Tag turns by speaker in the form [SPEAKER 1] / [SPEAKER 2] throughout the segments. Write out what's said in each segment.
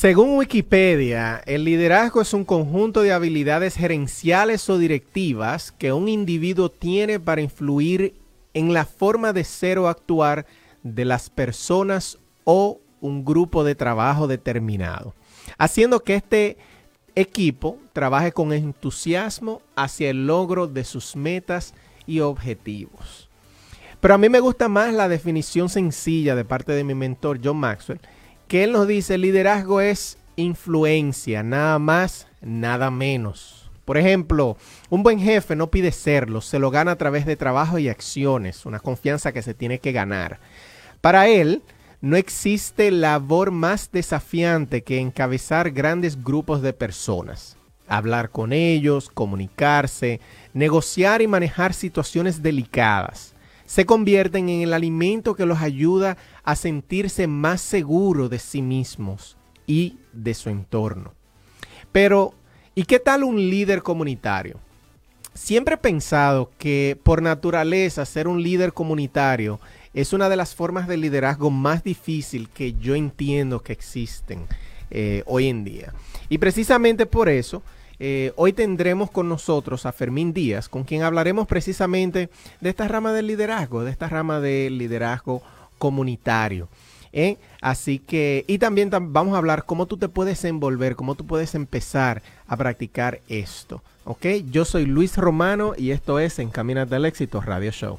[SPEAKER 1] Según Wikipedia, el liderazgo es un conjunto de habilidades gerenciales o directivas que un individuo tiene para influir en la forma de ser o actuar de las personas o un grupo de trabajo determinado, haciendo que este equipo trabaje con entusiasmo hacia el logro de sus metas y objetivos. Pero a mí me gusta más la definición sencilla de parte de mi mentor John Maxwell, que él nos dice, liderazgo es influencia, nada más, nada menos. Por ejemplo, un buen jefe no pide serlo, se lo gana a través de trabajo y acciones, una confianza que se tiene que ganar. Para él, no existe labor más desafiante que encabezar grandes grupos de personas, hablar con ellos, comunicarse, negociar y manejar situaciones delicadas se convierten en el alimento que los ayuda a sentirse más seguros de sí mismos y de su entorno. Pero, ¿y qué tal un líder comunitario? Siempre he pensado que por naturaleza ser un líder comunitario es una de las formas de liderazgo más difícil que yo entiendo que existen eh, hoy en día. Y precisamente por eso eh, hoy tendremos con nosotros a Fermín Díaz, con quien hablaremos precisamente de esta rama del liderazgo, de esta rama del liderazgo comunitario. ¿eh? Así que, y también vamos a hablar cómo tú te puedes envolver, cómo tú puedes empezar a practicar esto. ¿Ok? Yo soy Luis Romano y esto es Encamínate al Éxito Radio Show.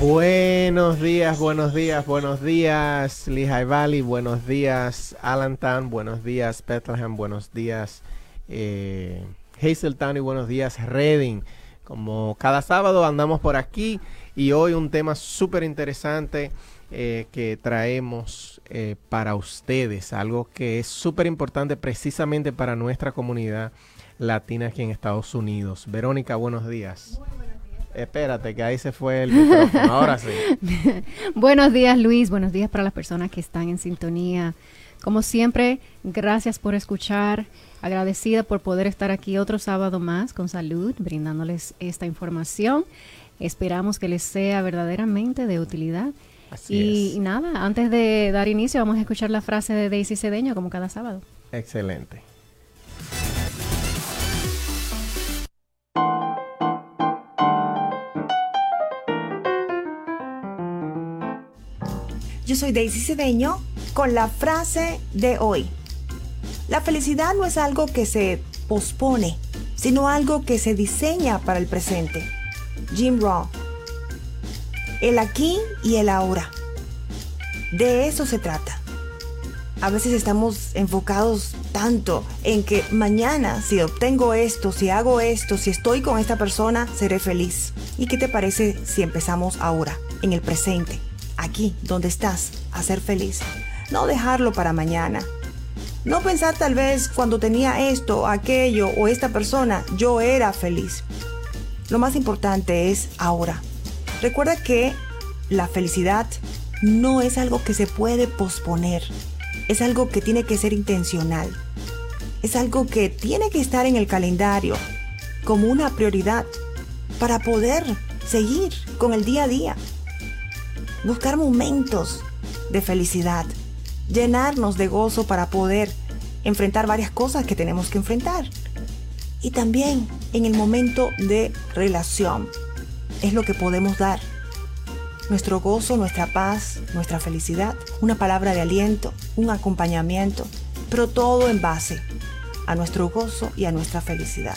[SPEAKER 1] Buenos días, buenos días, buenos días, Lehigh Valley, buenos días, Allentown, buenos días, Bethlehem, buenos días, eh, Hazeltown y buenos días, Reading. Como cada sábado andamos por aquí y hoy un tema súper interesante eh, que traemos eh, para ustedes, algo que es súper importante precisamente para nuestra comunidad latina aquí en Estados Unidos. Verónica, buenos días. Espérate, que ahí se fue el micrófono. Ahora sí.
[SPEAKER 2] Buenos días, Luis. Buenos días para las personas que están en sintonía. Como siempre, gracias por escuchar. Agradecida por poder estar aquí otro sábado más con salud, brindándoles esta información. Esperamos que les sea verdaderamente de utilidad. y, y nada, antes de dar inicio, vamos a escuchar la frase de Daisy Cedeño como cada sábado.
[SPEAKER 1] Excelente.
[SPEAKER 3] Soy Daisy Cedeño con la frase de hoy. La felicidad no es algo que se pospone, sino algo que se diseña para el presente. Jim Rohn. El aquí y el ahora. De eso se trata. A veces estamos enfocados tanto en que mañana si obtengo esto, si hago esto, si estoy con esta persona, seré feliz. ¿Y qué te parece si empezamos ahora, en el presente? Aquí donde estás, a ser feliz. No dejarlo para mañana. No pensar tal vez cuando tenía esto, aquello o esta persona, yo era feliz. Lo más importante es ahora. Recuerda que la felicidad no es algo que se puede posponer. Es algo que tiene que ser intencional. Es algo que tiene que estar en el calendario como una prioridad para poder seguir con el día a día buscar momentos de felicidad, llenarnos de gozo para poder enfrentar varias cosas que tenemos que enfrentar. Y también en el momento de relación es lo que podemos dar. Nuestro gozo, nuestra paz, nuestra felicidad, una palabra de aliento, un acompañamiento, pero todo en base a nuestro gozo y a nuestra felicidad.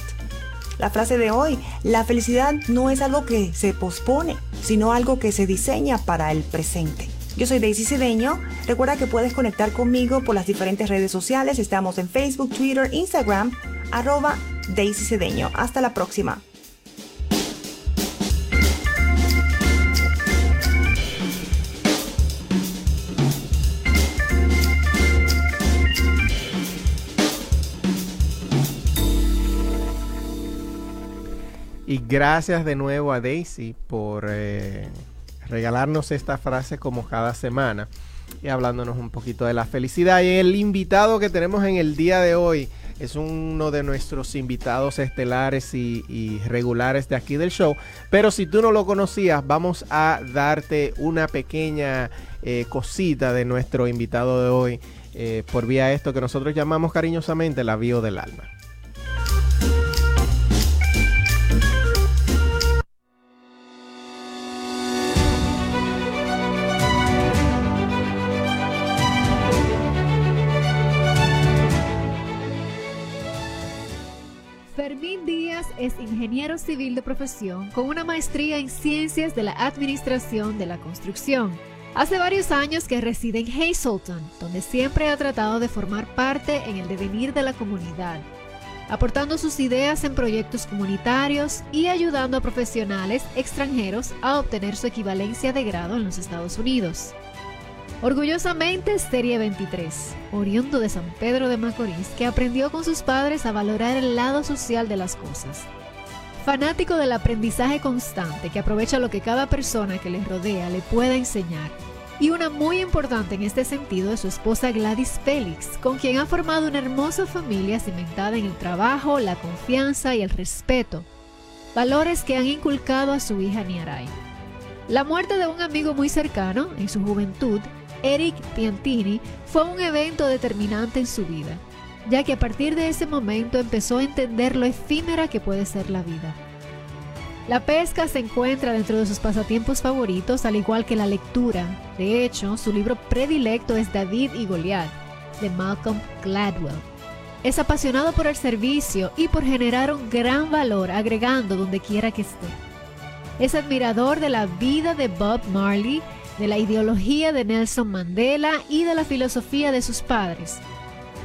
[SPEAKER 3] La frase de hoy, la felicidad no es algo que se pospone, sino algo que se diseña para el presente. Yo soy Daisy Cedeño. Recuerda que puedes conectar conmigo por las diferentes redes sociales. Estamos en Facebook, Twitter, Instagram, arroba Daisy Cedeño. Hasta la próxima.
[SPEAKER 1] Y gracias de nuevo a Daisy por eh, regalarnos esta frase como cada semana y hablándonos un poquito de la felicidad. Y el invitado que tenemos en el día de hoy es uno de nuestros invitados estelares y, regulares de aquí del show. Pero si tú no lo conocías, vamos a darte una pequeña eh, cosita de nuestro invitado de hoy eh, por vía esto que nosotros llamamos cariñosamente la bio del alma.
[SPEAKER 2] Es ingeniero civil de profesión con una maestría en ciencias de la administración de la construcción. Hace varios años que reside en Hazleton, donde siempre ha tratado de formar parte en el devenir de la comunidad, aportando sus ideas en proyectos comunitarios y ayudando a profesionales extranjeros a obtener su equivalencia de grado en los Estados Unidos. Orgullosamente Serie 23, oriundo de San Pedro de Macorís, que aprendió con sus padres a valorar el lado social de las cosas. Fanático del aprendizaje constante que aprovecha lo que cada persona que le rodea le pueda enseñar. Y una muy importante en este sentido es su esposa Gladys Félix, con quien ha formado una hermosa familia cimentada en el trabajo, la confianza y el respeto, valores que han inculcado a su hija Niaray. La muerte de un amigo muy cercano en su juventud Eric Piantini fue un evento determinante en su vida, ya que a partir de ese momento empezó a entender lo efímera que puede ser la vida. La pesca se encuentra dentro de sus pasatiempos favoritos, al igual que la lectura. De hecho, su libro predilecto es David y Goliat, de Malcolm Gladwell. Es apasionado por el servicio y por generar un gran valor agregando donde quiera que esté. Es admirador de la vida de Bob Marley de la ideología de Nelson Mandela y de la filosofía de sus padres.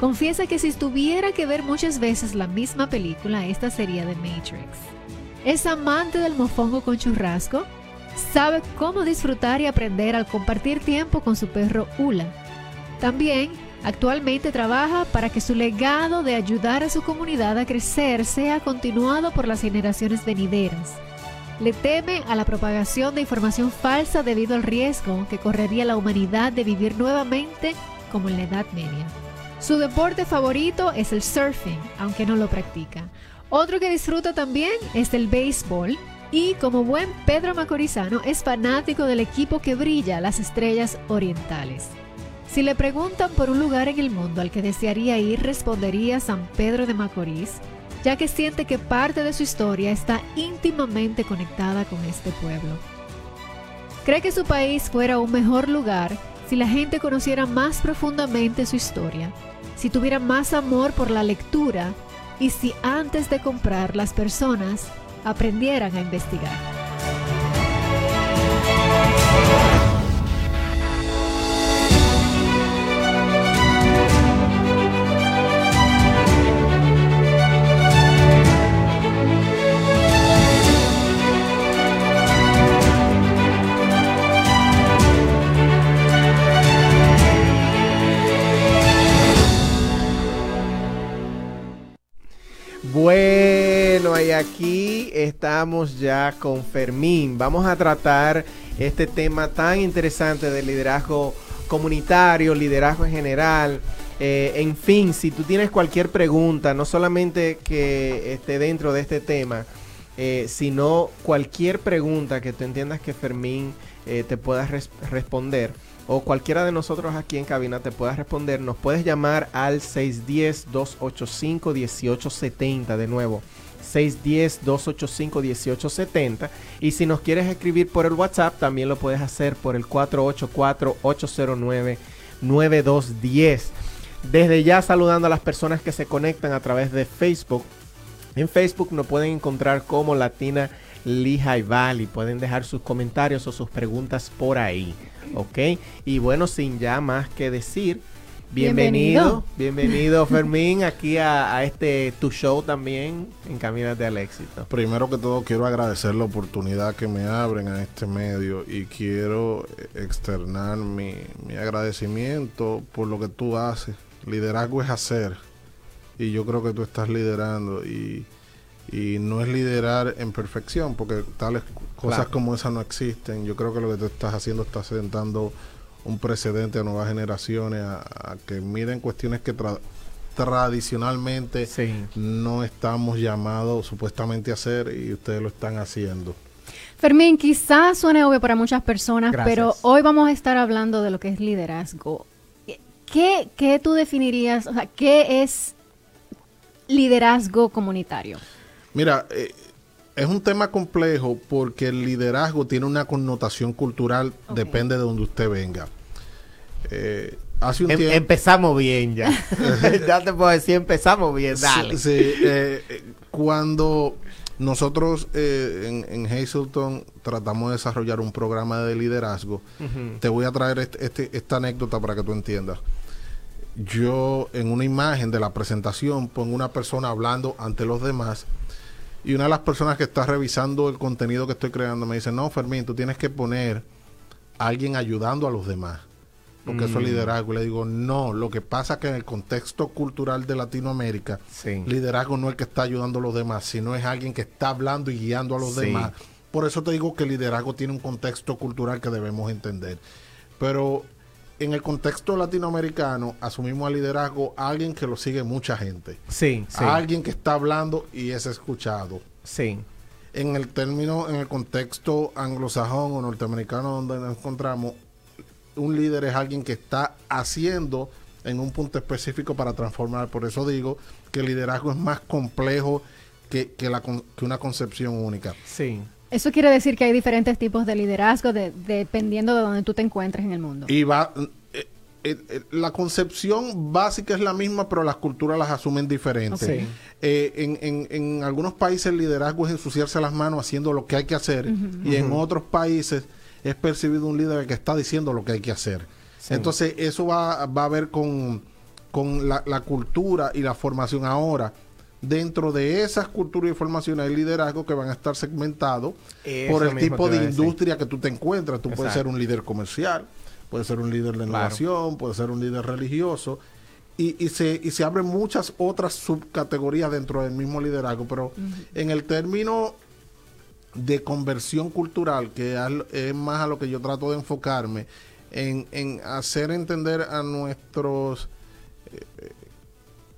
[SPEAKER 2] Confiesa que si tuviera que ver muchas veces la misma película, esta sería The Matrix. Es amante del mofongo con churrasco, sabe cómo disfrutar y aprender al compartir tiempo con su perro Ula. También actualmente trabaja para que su legado de ayudar a su comunidad a crecer sea continuado por las generaciones venideras le teme a la propagación de información falsa debido al riesgo que correría la humanidad de vivir nuevamente como en la Edad Media. Su deporte favorito es el surfing, aunque no lo practica. Otro que disfruta también es el béisbol y como buen Pedro Macorizano es fanático del equipo que brilla las estrellas orientales. Si le preguntan por un lugar en el mundo al que desearía ir, respondería San Pedro de Macorís, ya que siente que parte de su historia está íntimamente conectada con este pueblo. Cree que su país fuera un mejor lugar si la gente conociera más profundamente su historia, si tuviera más amor por la lectura y si antes de comprar las personas aprendieran a investigar.
[SPEAKER 1] Bueno, y aquí estamos ya con Fermín. Vamos a tratar este tema tan interesante del liderazgo comunitario, liderazgo en general. Eh, en fin, si tú tienes cualquier pregunta, no solamente que esté dentro de este tema, eh, sino cualquier pregunta que tú entiendas que Fermín eh, te pueda responder, o cualquiera de nosotros aquí en cabina te pueda responder, nos puedes llamar al 610-285-1870 de nuevo. 610-285-1870 y si nos quieres escribir por el WhatsApp también lo puedes hacer por el 484-809-9210. Desde ya saludando a las personas que se conectan a través de Facebook. En Facebook nos pueden encontrar como Latina Lehigh Valley. Pueden dejar sus comentarios o sus preguntas por ahí. ¿Ok? Y bueno, sin ya más que decir, bienvenido, bienvenido, Fermín, aquí a, este tu show también en Caminas del Éxito.
[SPEAKER 4] Primero que todo, quiero agradecer la oportunidad que me abren a este medio y quiero externar mi, mi agradecimiento por lo que tú haces. Liderazgo es hacer y yo creo que tú estás liderando y Y no es liderar en perfección, porque tales cosas
[SPEAKER 1] Claro.
[SPEAKER 4] como esas no existen. Yo creo que lo que te estás haciendo está sentando un precedente a nuevas generaciones a, a que miren cuestiones que tra- tradicionalmente
[SPEAKER 1] Sí.
[SPEAKER 4] no estamos llamados supuestamente a hacer y ustedes lo están haciendo.
[SPEAKER 2] Fermín, quizás suene obvio para muchas personas,
[SPEAKER 1] Gracias.
[SPEAKER 2] pero hoy vamos a estar hablando de lo que es liderazgo. ¿Qué, qué tú definirías, o sea, qué es liderazgo comunitario?
[SPEAKER 4] Mira, eh, es un tema complejo porque el liderazgo tiene una connotación cultural, depende de donde usted venga. Eh, hace un
[SPEAKER 1] Em-
[SPEAKER 4] tiempo...
[SPEAKER 1] empezamos bien ya. ya te puedo decir, empezamos bien, dale.
[SPEAKER 4] Sí, sí, eh, cuando nosotros eh, en, en Hazleton tratamos de desarrollar un programa de liderazgo, te voy a traer este- este- esta anécdota para que tú entiendas. Yo en una imagen de la presentación pongo una persona hablando ante los demás y una de las personas que está revisando el contenido que estoy creando me dice, no, Fermín, tú tienes que poner a alguien ayudando a los demás. Porque eso es
[SPEAKER 1] Mm.
[SPEAKER 4] liderazgo. Y le digo, no, lo que pasa es que en el contexto cultural de Latinoamérica,
[SPEAKER 1] Sí.
[SPEAKER 4] liderazgo no es el que está ayudando a los demás, sino es alguien que está hablando y guiando a los
[SPEAKER 1] Sí.
[SPEAKER 4] demás. Por eso te digo que liderazgo tiene un contexto cultural que debemos entender. Pero en el contexto latinoamericano asumimos al liderazgo a alguien que lo sigue mucha gente.
[SPEAKER 1] Sí, sí.
[SPEAKER 4] A alguien que está hablando y es escuchado.
[SPEAKER 1] Sí.
[SPEAKER 4] En el término, en el contexto anglosajón o norteamericano donde nos encontramos, un líder es alguien que está haciendo en un punto específico para transformar. Por eso digo que el liderazgo es más complejo que, que, la, que una concepción única.
[SPEAKER 1] Sí.
[SPEAKER 2] Eso quiere decir que hay diferentes tipos de liderazgo de- dependiendo de donde tú te encuentres en el mundo.
[SPEAKER 4] Y va, eh, eh, eh, la concepción básica es la misma, pero las culturas las asumen diferentes. Eh, en, en- en algunos países el liderazgo es ensuciarse las manos haciendo lo que hay que hacer y en otros países es percibido un líder que está diciendo lo que hay que hacer.
[SPEAKER 1] Sí.
[SPEAKER 4] Entonces eso va, va a ver con, con la, la cultura y la formación ahora. Dentro de esas culturas y formaciones hay liderazgo que van a estar segmentados por el tipo de industria que tú te encuentras. Tú puedes ser un líder comercial, puedes ser un líder de
[SPEAKER 1] Claro.
[SPEAKER 4] innovación, puedes ser un líder religioso. Y, y se, y se abren muchas otras subcategorías dentro del mismo liderazgo. Pero en el término de conversión cultural, que es más a lo que yo trato de enfocarme, en, en hacer entender a nuestros eh,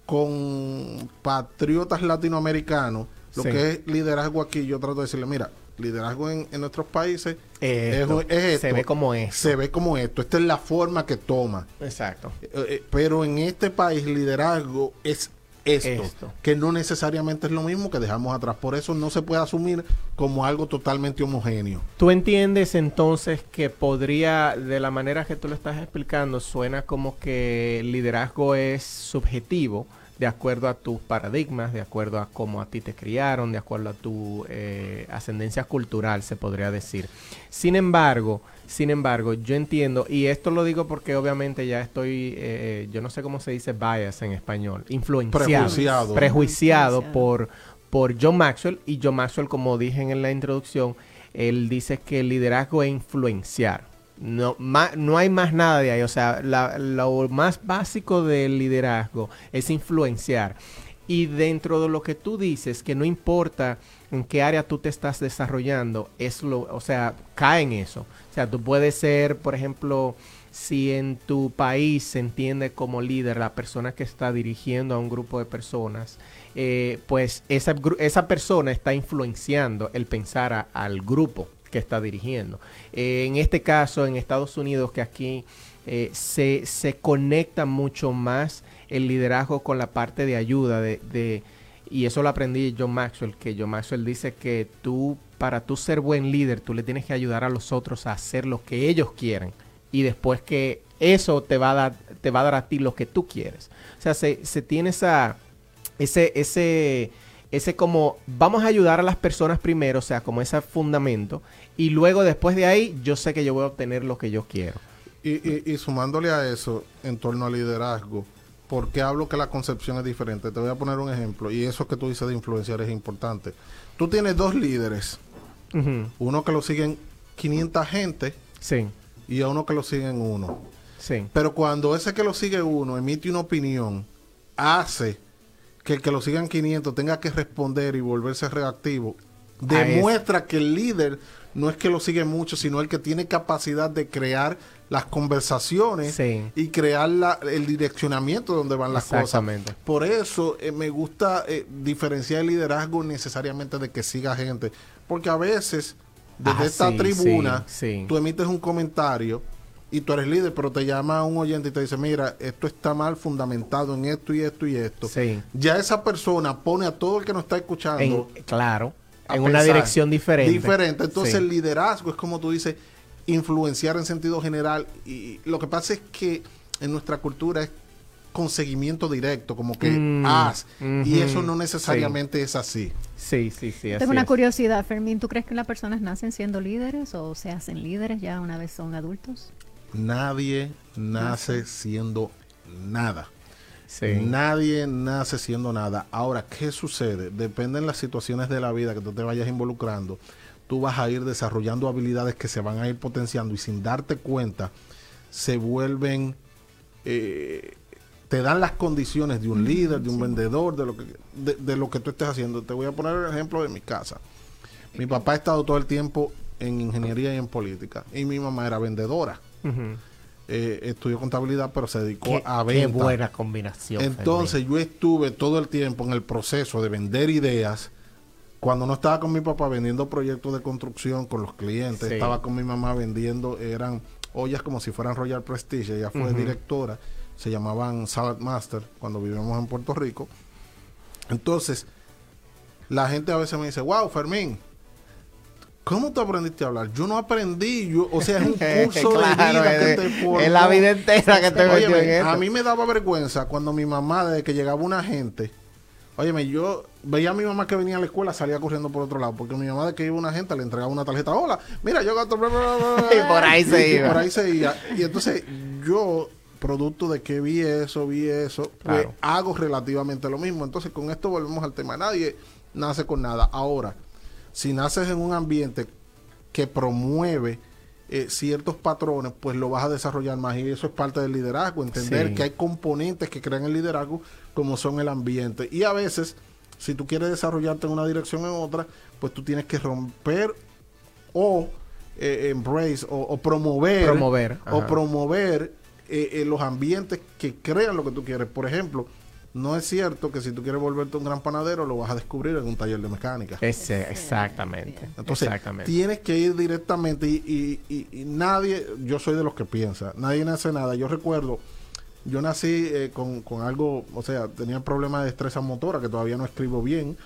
[SPEAKER 4] compatriotas latinoamericanos lo
[SPEAKER 1] Sí.
[SPEAKER 4] que es liderazgo aquí, yo trato de decirle, mira, liderazgo en, en nuestros países
[SPEAKER 1] Esto.
[SPEAKER 4] es, es esto.
[SPEAKER 1] Se ve como esto.
[SPEAKER 4] Se ve como esto. Esta es la forma que toma.
[SPEAKER 1] Exacto.
[SPEAKER 4] Eh, eh, pero en este país liderazgo es esto,
[SPEAKER 1] Esto.
[SPEAKER 4] que no necesariamente es lo mismo que dejamos atrás. Por eso no se puede asumir como algo totalmente homogéneo.
[SPEAKER 1] ¿Tú entiendes entonces que podría, de la manera que tú lo estás explicando, suena como que el liderazgo es subjetivo de acuerdo a tus paradigmas, de acuerdo a cómo a ti te criaron, de acuerdo a tu eh, ascendencia cultural, se podría decir. Sin embargo, sin embargo, yo entiendo, y esto lo digo porque obviamente ya estoy, eh, yo no sé cómo se dice bias en español, influenciado,
[SPEAKER 4] Prejuiciado.
[SPEAKER 1] prejuiciado por, por John Maxwell, y John Maxwell, como dije en la introducción, él dice que el liderazgo es influenciar. No, ma- no hay más nada de ahí. O sea, la- lo más básico del liderazgo es influenciar. Y dentro de lo que tú dices, que no importa en qué área tú te estás desarrollando, es lo, o sea, cae en eso. Sea, tú puedes ser, por ejemplo, si en tu país se entiende como líder la persona que está dirigiendo a un grupo de personas, eh, pues esa, esa persona está influenciando el pensar al grupo que está dirigiendo. Eh, en este caso, en Estados Unidos, que aquí eh, se, se conecta mucho más el liderazgo con la parte de ayuda, de, de- y eso lo aprendí John Maxwell, que John Maxwell dice que tú, para tú ser buen líder, tú le tienes que ayudar a los otros a hacer lo que ellos quieren. Y después que eso te va a dar, te va a dar a ti lo que tú quieres. O sea, se, tiene esa, ese, ese, ese como, vamos a ayudar a las personas primero, o sea, como ese fundamento, y luego después de ahí, yo sé que yo voy a obtener lo que yo quiero.
[SPEAKER 4] Y, y- y sumándole a eso, en torno al liderazgo, ¿por qué hablo que la concepción es diferente? Te voy a poner un ejemplo, y eso que tú dices de influenciar es importante. Tú tienes dos líderes, Uno que lo siguen 500 gente
[SPEAKER 1] Sí,
[SPEAKER 4] y a uno que lo siguen uno.
[SPEAKER 1] sí.
[SPEAKER 4] Pero cuando ese que lo sigue uno emite una opinión, hace que el que lo sigan 500 tenga que responder y volverse reactivo,
[SPEAKER 1] es-
[SPEAKER 4] demuestra que el líder no es que lo sigue mucho, sino el que tiene capacidad de crear las conversaciones
[SPEAKER 1] Sí.
[SPEAKER 4] y crear la- el direccionamiento donde van las cosas. Por eso eh, me gusta eh, diferenciar el liderazgo necesariamente de que siga gente, porque a veces desde
[SPEAKER 1] Ah,
[SPEAKER 4] esta
[SPEAKER 1] sí,
[SPEAKER 4] tribuna
[SPEAKER 1] sí, sí.
[SPEAKER 4] tú emites un comentario y tú eres líder, pero te llama un oyente y te dice, mira, esto está mal fundamentado en esto y esto y esto. Ya esa persona pone a todo el que nos está escuchando
[SPEAKER 1] En- claro, en una dirección diferente.
[SPEAKER 4] Diferente. Entonces el liderazgo es como tú dices, influenciar en sentido general. Y lo que pasa es que en nuestra cultura es con seguimiento directo, como que
[SPEAKER 1] Mm,
[SPEAKER 4] haz. Y eso no necesariamente es así.
[SPEAKER 1] Sí, sí, sí. así
[SPEAKER 2] Tengo una
[SPEAKER 1] es.
[SPEAKER 2] curiosidad, Fermín. ¿Tú crees que las personas nacen siendo líderes o se hacen líderes ya una vez son adultos?
[SPEAKER 4] Nadie nace siendo nada.
[SPEAKER 1] Sí.
[SPEAKER 4] Nadie nace siendo nada. Ahora, ¿qué sucede? Depende en las situaciones de la vida que tú te vayas involucrando. Tú vas a ir desarrollando habilidades que se van a ir potenciando y sin darte cuenta se vuelven, eh, te dan las condiciones de un líder, de un vendedor, de lo, que, de, de lo que tú estés haciendo. Te voy a poner el ejemplo de mi casa. Mi papá ha estado todo el tiempo en ingeniería y en política y mi mamá era vendedora. Eh, estudió contabilidad, pero se dedicó
[SPEAKER 1] Qué,
[SPEAKER 4] a
[SPEAKER 1] qué
[SPEAKER 4] venta.
[SPEAKER 1] buena combinación.
[SPEAKER 4] Entonces yo estuve todo el tiempo en el proceso de vender ideas. Cuando no estaba con mi papá vendiendo proyectos de construcción con los clientes,
[SPEAKER 1] Sí.
[SPEAKER 4] estaba con mi mamá vendiendo, eran ollas como si fueran Royal Prestige. Ella fue directora, se llamaban Salad Master cuando vivíamos en Puerto Rico. Entonces, la gente a veces me dice, wow, Fermín, ¿cómo tú aprendiste a hablar? Yo no aprendí, yo, o sea, es un curso
[SPEAKER 1] Claro,
[SPEAKER 4] de vida que te formó.
[SPEAKER 1] es la vida entera que te metió en esto.
[SPEAKER 4] A mí me daba vergüenza cuando mi mamá, desde que llegaba una gente, óyeme, yo veía a mi mamá que venía a la escuela, salía corriendo por otro lado, porque mi mamá de que iba una gente le entregaba una tarjeta, hola, mira, yo bla, bla, bla".
[SPEAKER 1] Y por ahí se
[SPEAKER 4] Y
[SPEAKER 1] iba.
[SPEAKER 4] por ahí se iba. Y entonces yo, producto de que vi eso, vi eso, pues hago relativamente lo mismo. Entonces con esto volvemos al tema. Nadie nace con nada. Ahora, si naces en un ambiente que promueve eh, ciertos patrones, pues lo vas a desarrollar más. Y eso es parte del liderazgo, entender
[SPEAKER 1] Sí.
[SPEAKER 4] que hay componentes que crean el liderazgo, como son el ambiente. Y a veces, si tú quieres desarrollarte en una dirección o en otra, pues tú tienes que romper o eh, embrace o, o promover,
[SPEAKER 1] Promover,
[SPEAKER 4] o promover eh, eh, los ambientes que crean lo que tú quieres. Por ejemplo, no es cierto que si tú quieres volverte un gran panadero lo vas a descubrir en un taller de mecánica.
[SPEAKER 1] Ese, exactamente.
[SPEAKER 4] Entonces,
[SPEAKER 1] exactamente.
[SPEAKER 4] tienes que ir directamente y, y- y- y nadie, yo soy de los que piensa, nadie nace nada. Yo recuerdo, yo nací eh, con, con algo, o sea, tenía problemas de destreza motora, que todavía no escribo bien,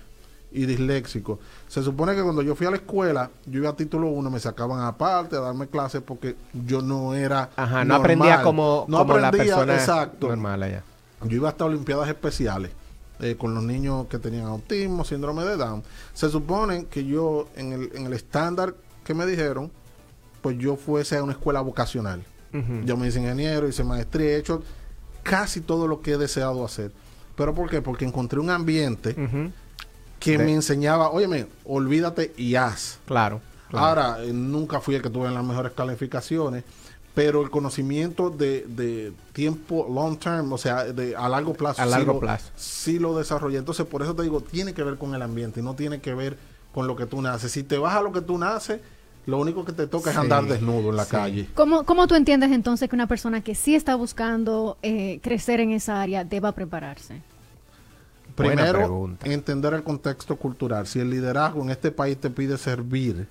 [SPEAKER 4] y disléxico. Se supone que cuando yo fui a la escuela, yo iba a título 1, me sacaban aparte a darme clases porque yo no era.
[SPEAKER 1] Ajá, no aprendía como,
[SPEAKER 4] No
[SPEAKER 1] como la
[SPEAKER 4] aprendía,
[SPEAKER 1] persona
[SPEAKER 4] exacto.
[SPEAKER 1] normal allá.
[SPEAKER 4] Yo iba hasta Olimpiadas Especiales eh, con los niños que tenían autismo, síndrome de Down. Se supone que yo, en el, en el estándar que me dijeron, pues yo fuese a una escuela vocacional. Yo me hice ingeniero, hice maestría, he hecho casi todo lo que he deseado hacer. ¿Pero por qué? Porque encontré un ambiente. Que
[SPEAKER 1] De-
[SPEAKER 4] me enseñaba, óyeme, olvídate y haz.
[SPEAKER 1] Claro. claro.
[SPEAKER 4] Ahora, eh, nunca fui el que tuve las mejores calificaciones, pero el conocimiento de, de tiempo long term, o sea, de, a largo plazo,
[SPEAKER 1] A
[SPEAKER 4] sí
[SPEAKER 1] largo
[SPEAKER 4] lo-
[SPEAKER 1] plazo.
[SPEAKER 4] sí lo desarrollé. Entonces, por eso te digo, tiene que ver con el ambiente y no tiene que ver con lo que tú naces. Si te vas a lo que tú naces, lo único que te toca es
[SPEAKER 1] Sí,
[SPEAKER 4] andar desnudo en la
[SPEAKER 1] sí.
[SPEAKER 4] calle.
[SPEAKER 2] ¿Cómo, ¿Cómo tú entiendes entonces que una persona que sí está buscando eh, crecer en esa área deba prepararse?
[SPEAKER 4] Primero, entender el contexto cultural. Si el liderazgo en este país te pide servir,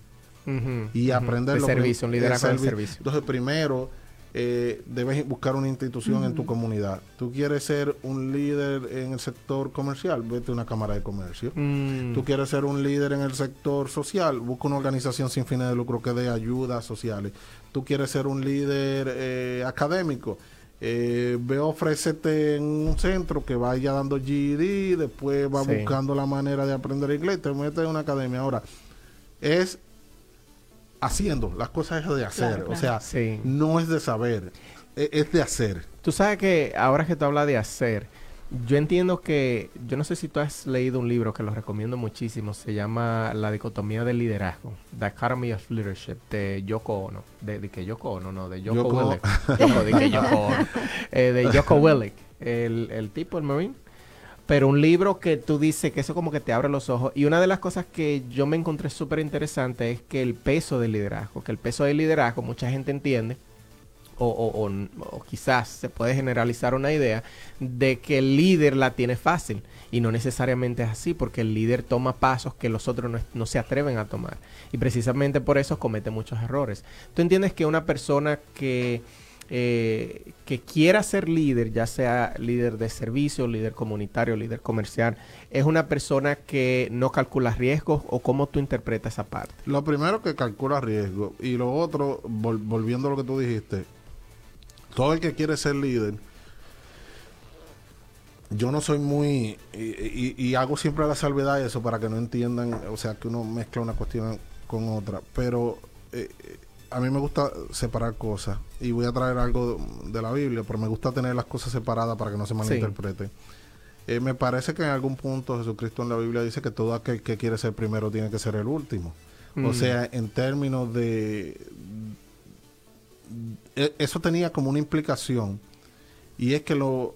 [SPEAKER 1] Ujú,
[SPEAKER 4] y
[SPEAKER 1] ujú.
[SPEAKER 4] aprender
[SPEAKER 1] de
[SPEAKER 4] lo que-
[SPEAKER 1] servicio, un
[SPEAKER 4] de
[SPEAKER 1] liderazgo de
[SPEAKER 4] servir.
[SPEAKER 1] servicio.
[SPEAKER 4] Entonces, primero, eh, debes buscar una institución en tu comunidad. Tú quieres ser un líder en el sector comercial, vete a una cámara de comercio.
[SPEAKER 1] Mm,
[SPEAKER 4] Tú quieres ser un líder en el sector social, busca una organización sin fines de lucro que dé ayudas sociales. Tú quieres ser un líder eh, académico, eh, ve ofrécete en un centro que vaya dando GED, después va
[SPEAKER 1] Sí.
[SPEAKER 4] buscando la manera de aprender inglés, te metes en una academia. Ahora, es haciendo, las cosas es de hacer,
[SPEAKER 2] Claro,
[SPEAKER 4] o sea,
[SPEAKER 1] Sí.
[SPEAKER 4] no es de saber, e- es de hacer.
[SPEAKER 1] Tú sabes que ahora que tú hablas de hacer, yo entiendo que, yo no sé si tú has leído un libro que lo recomiendo muchísimo, se llama La dicotomía del liderazgo, The Academy of Leadership, de Yoko Ono, de, de que Yoko Ono, no, de Yoko,
[SPEAKER 4] Yoko-
[SPEAKER 1] Willek, Yoko, de que Yoko Ono, Eh, de Yoko Willek, el, el tipo, el marine. pero un libro que tú dices que eso como que te abre los ojos. Y una de las cosas que yo me encontré súper interesante es que el peso del liderazgo, que el peso del liderazgo mucha gente entiende, o, o- o- o quizás se puede generalizar una idea de que el líder la tiene fácil. Y no necesariamente es así, porque el líder toma pasos que los otros no, se atreven a tomar. Y precisamente por eso comete muchos errores. ¿Tú entiendes que una persona que, eh, que quiera ser líder, ya sea líder de servicio, líder comunitario, líder comercial, es una persona que no calcula riesgos o cómo tú interpretas esa parte?
[SPEAKER 4] Lo primero que calcula riesgo y lo otro, vol- volviendo a lo que tú dijiste, todo el que quiere ser líder, yo no soy muy, y, y- y hago siempre la salvedad de eso para que no entiendan, o sea, que uno mezcla una cuestión con otra, pero eh, eh, a mí me gusta separar cosas y voy a traer algo de la Biblia, pero me gusta tener las cosas separadas para que no se malinterpreten. Eh, me parece que en algún punto Jesucristo en la Biblia dice que todo aquel que quiere ser primero tiene que ser el último. O
[SPEAKER 1] Mm.
[SPEAKER 4] sea, en términos de... e- Eso tenía como una implicación y es que los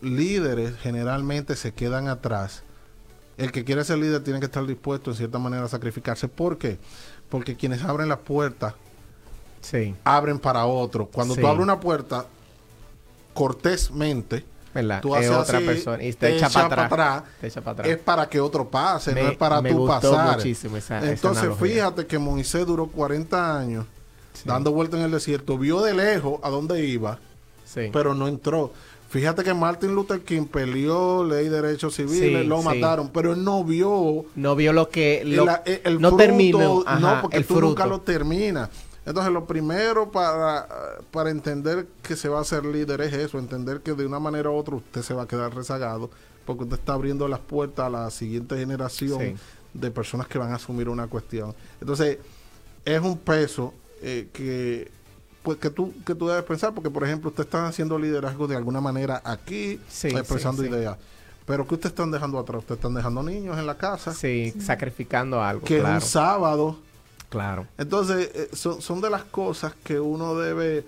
[SPEAKER 4] líderes generalmente se quedan atrás. El que quiere ser líder tiene que estar dispuesto en cierta manera a sacrificarse. ¿Por qué? Porque quienes abren las puertas
[SPEAKER 1] Sí,
[SPEAKER 4] abren para otro. Cuando
[SPEAKER 1] Sí.
[SPEAKER 4] tú abres una puerta cortésmente,
[SPEAKER 1] ¿verdad?
[SPEAKER 4] tú
[SPEAKER 1] es
[SPEAKER 4] haces
[SPEAKER 1] otra
[SPEAKER 4] así,
[SPEAKER 1] persona y te, echa, para atrás. Te echa para atrás.
[SPEAKER 4] es para que otro pase,
[SPEAKER 1] Me-
[SPEAKER 4] no es para
[SPEAKER 1] me
[SPEAKER 4] tú
[SPEAKER 1] gustó
[SPEAKER 4] pasar.
[SPEAKER 1] muchísimo esa- esa
[SPEAKER 4] Entonces, fíjate que Moisés duró 40 años
[SPEAKER 1] Sí.
[SPEAKER 4] dando vueltas en el desierto, vio de lejos a dónde iba,
[SPEAKER 1] Sí.
[SPEAKER 4] pero no entró. Fíjate que Martin Luther King peleó ley de derechos civiles,
[SPEAKER 1] Sí,
[SPEAKER 4] lo mataron, pero él no vio
[SPEAKER 1] no vio lo que lo-
[SPEAKER 4] el, el- el
[SPEAKER 1] no
[SPEAKER 4] fruto,
[SPEAKER 1] terminó ajá,
[SPEAKER 4] no, porque
[SPEAKER 1] el
[SPEAKER 4] tú
[SPEAKER 1] fruto.
[SPEAKER 4] nunca lo terminas. Entonces, lo primero para, para entender que se va a ser líder es eso, entender que de una manera u otra usted se va a quedar rezagado, porque usted está abriendo las puertas a la siguiente generación
[SPEAKER 1] Sí.
[SPEAKER 4] de personas que van a asumir una cuestión. Entonces, es un peso eh, que pues que tú que tú debes pensar, porque por ejemplo, usted está haciendo liderazgo de alguna manera aquí,
[SPEAKER 1] Sí,
[SPEAKER 4] expresando
[SPEAKER 1] sí, sí.
[SPEAKER 4] ideas. Pero que usted están dejando atrás? Usted están dejando niños en la casa,
[SPEAKER 1] sí, sacrificando algo
[SPEAKER 4] que
[SPEAKER 1] claro,
[SPEAKER 4] un sábado
[SPEAKER 1] claro.
[SPEAKER 4] entonces, eh, son, son de las cosas que uno debe,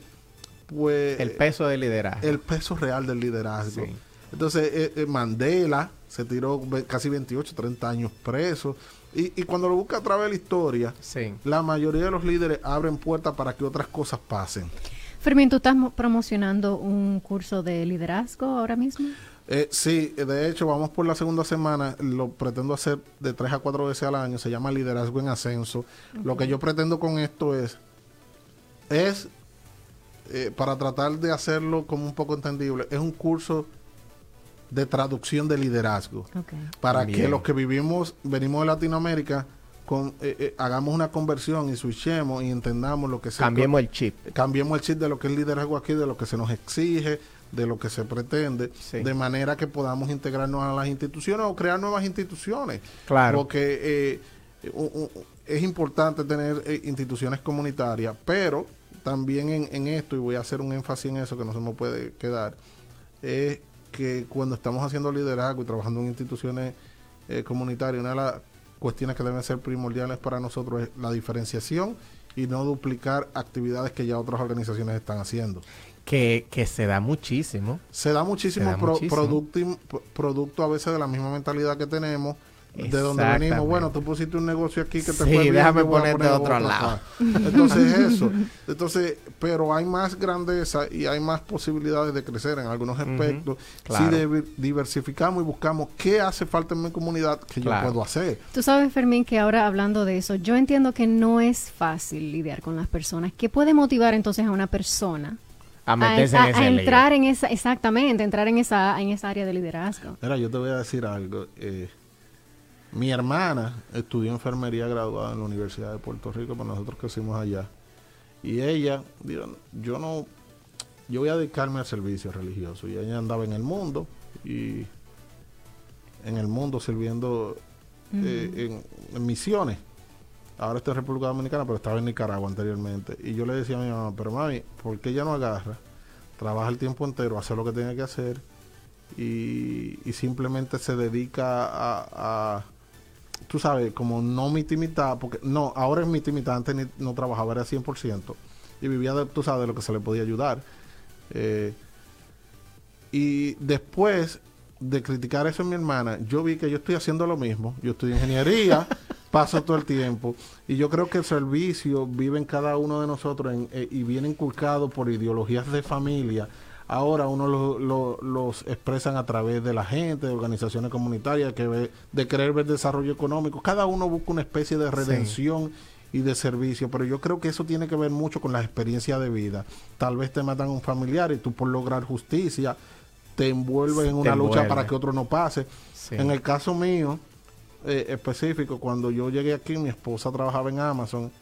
[SPEAKER 4] pues,
[SPEAKER 1] el peso de liderazgo
[SPEAKER 4] el peso real del liderazgo. Entonces, eh, eh, Mandela se tiró casi 28, 30 años preso. Y, y cuando lo busca a través de la historia,
[SPEAKER 1] sí
[SPEAKER 4] la mayoría de los líderes abren puertas para que otras cosas pasen.
[SPEAKER 2] Fermín, ¿tú estás mo- promocionando un curso de liderazgo ahora mismo?
[SPEAKER 4] Eh, sí, eh, de hecho, vamos por la segunda semana. Lo pretendo hacer de tres a cuatro veces al año. Se llama Liderazgo en Ascenso. Lo que yo pretendo con esto es, es eh, para tratar de hacerlo como un poco entendible, es un curso de traducción de liderazgo. Para que los que vivimos, venimos de Latinoamérica, con, eh, eh, hagamos una conversión y switchemos y entendamos lo que se
[SPEAKER 1] cambiemos el chip
[SPEAKER 4] cambiemos el chip de lo que es liderazgo aquí, de lo que se nos exige, de lo que se pretende,
[SPEAKER 1] Sí.
[SPEAKER 4] de manera que podamos integrarnos a las instituciones o crear nuevas instituciones.
[SPEAKER 1] Claro.
[SPEAKER 4] Porque eh, es importante tener eh, instituciones comunitarias, pero también en, en esto, y voy a hacer un énfasis en eso que no se me puede quedar, es que cuando estamos haciendo liderazgo y trabajando en instituciones eh, comunitarias, una de las cuestiones que deben ser primordiales para nosotros es la diferenciación y no duplicar actividades que ya otras organizaciones están haciendo.
[SPEAKER 1] que, que se da muchísimo
[SPEAKER 4] Se da muchísimo,
[SPEAKER 1] Se da
[SPEAKER 4] pro-
[SPEAKER 1] muchísimo.
[SPEAKER 4] producti- pro- producto a veces de la misma mentalidad que tenemos, de donde venimos. Bueno, tú pusiste un negocio aquí que te
[SPEAKER 1] Sí,
[SPEAKER 4] fue bien,
[SPEAKER 1] déjame ponerte
[SPEAKER 4] poner
[SPEAKER 1] otro
[SPEAKER 4] otro
[SPEAKER 1] lado.
[SPEAKER 4] Entonces eso. Entonces, pero hay más grandeza y hay más posibilidades de crecer en algunos aspectos
[SPEAKER 1] claro.
[SPEAKER 4] si diver- diversificamos y buscamos qué hace falta en mi comunidad que
[SPEAKER 1] Claro.
[SPEAKER 4] yo puedo hacer.
[SPEAKER 2] Tú sabes, Fermín, que ahora hablando de eso, yo entiendo que no es fácil lidiar con las personas. ¿Qué puede motivar entonces a una persona
[SPEAKER 1] a meterse
[SPEAKER 2] a-
[SPEAKER 1] en
[SPEAKER 2] a
[SPEAKER 1] lío.
[SPEAKER 2] entrar en esa, exactamente, entrar en esa, en esa área de liderazgo?
[SPEAKER 4] Mira, yo te voy a decir algo. eh, mi hermana estudió enfermería graduada en la Universidad de Puerto Rico, pero nosotros crecimos allá. Y ella, dijo, yo no, yo voy a dedicarme al servicio religioso. Y ella andaba en el mundo y en el mundo sirviendo eh, en, en misiones. Ahora está en República Dominicana, pero estaba en Nicaragua anteriormente. Y yo le decía a mi mamá, pero mami, ¿por qué ella no agarra? Trabaja el tiempo entero, hace lo que tiene que hacer y, y simplemente se dedica a, a, tú sabes, como no mitad mitad, porque no, ahora es mitad mitad, antes ni- no trabajaba, era 100%, y vivía, de, tú sabes, de lo que se le podía ayudar. Eh, y después de criticar eso en mi hermana, yo vi que yo estoy haciendo lo mismo. Yo estudio ingeniería, paso todo el tiempo. Y yo creo que el servicio vive en cada uno de nosotros eh, y viene inculcado por ideologías de familia. Ahora uno los expresan a través de la gente, de organizaciones comunitarias, que de querer ver desarrollo económico. Cada uno busca una especie de redención y de servicio, pero yo creo que eso tiene que ver mucho con la experiencia de vida. Tal vez te matan un familiar y tú por lograr justicia te envuelves en una lucha para que otro no pase. En el caso mío eh, específico, cuando yo llegué aquí, mi esposa trabajaba en Amazon.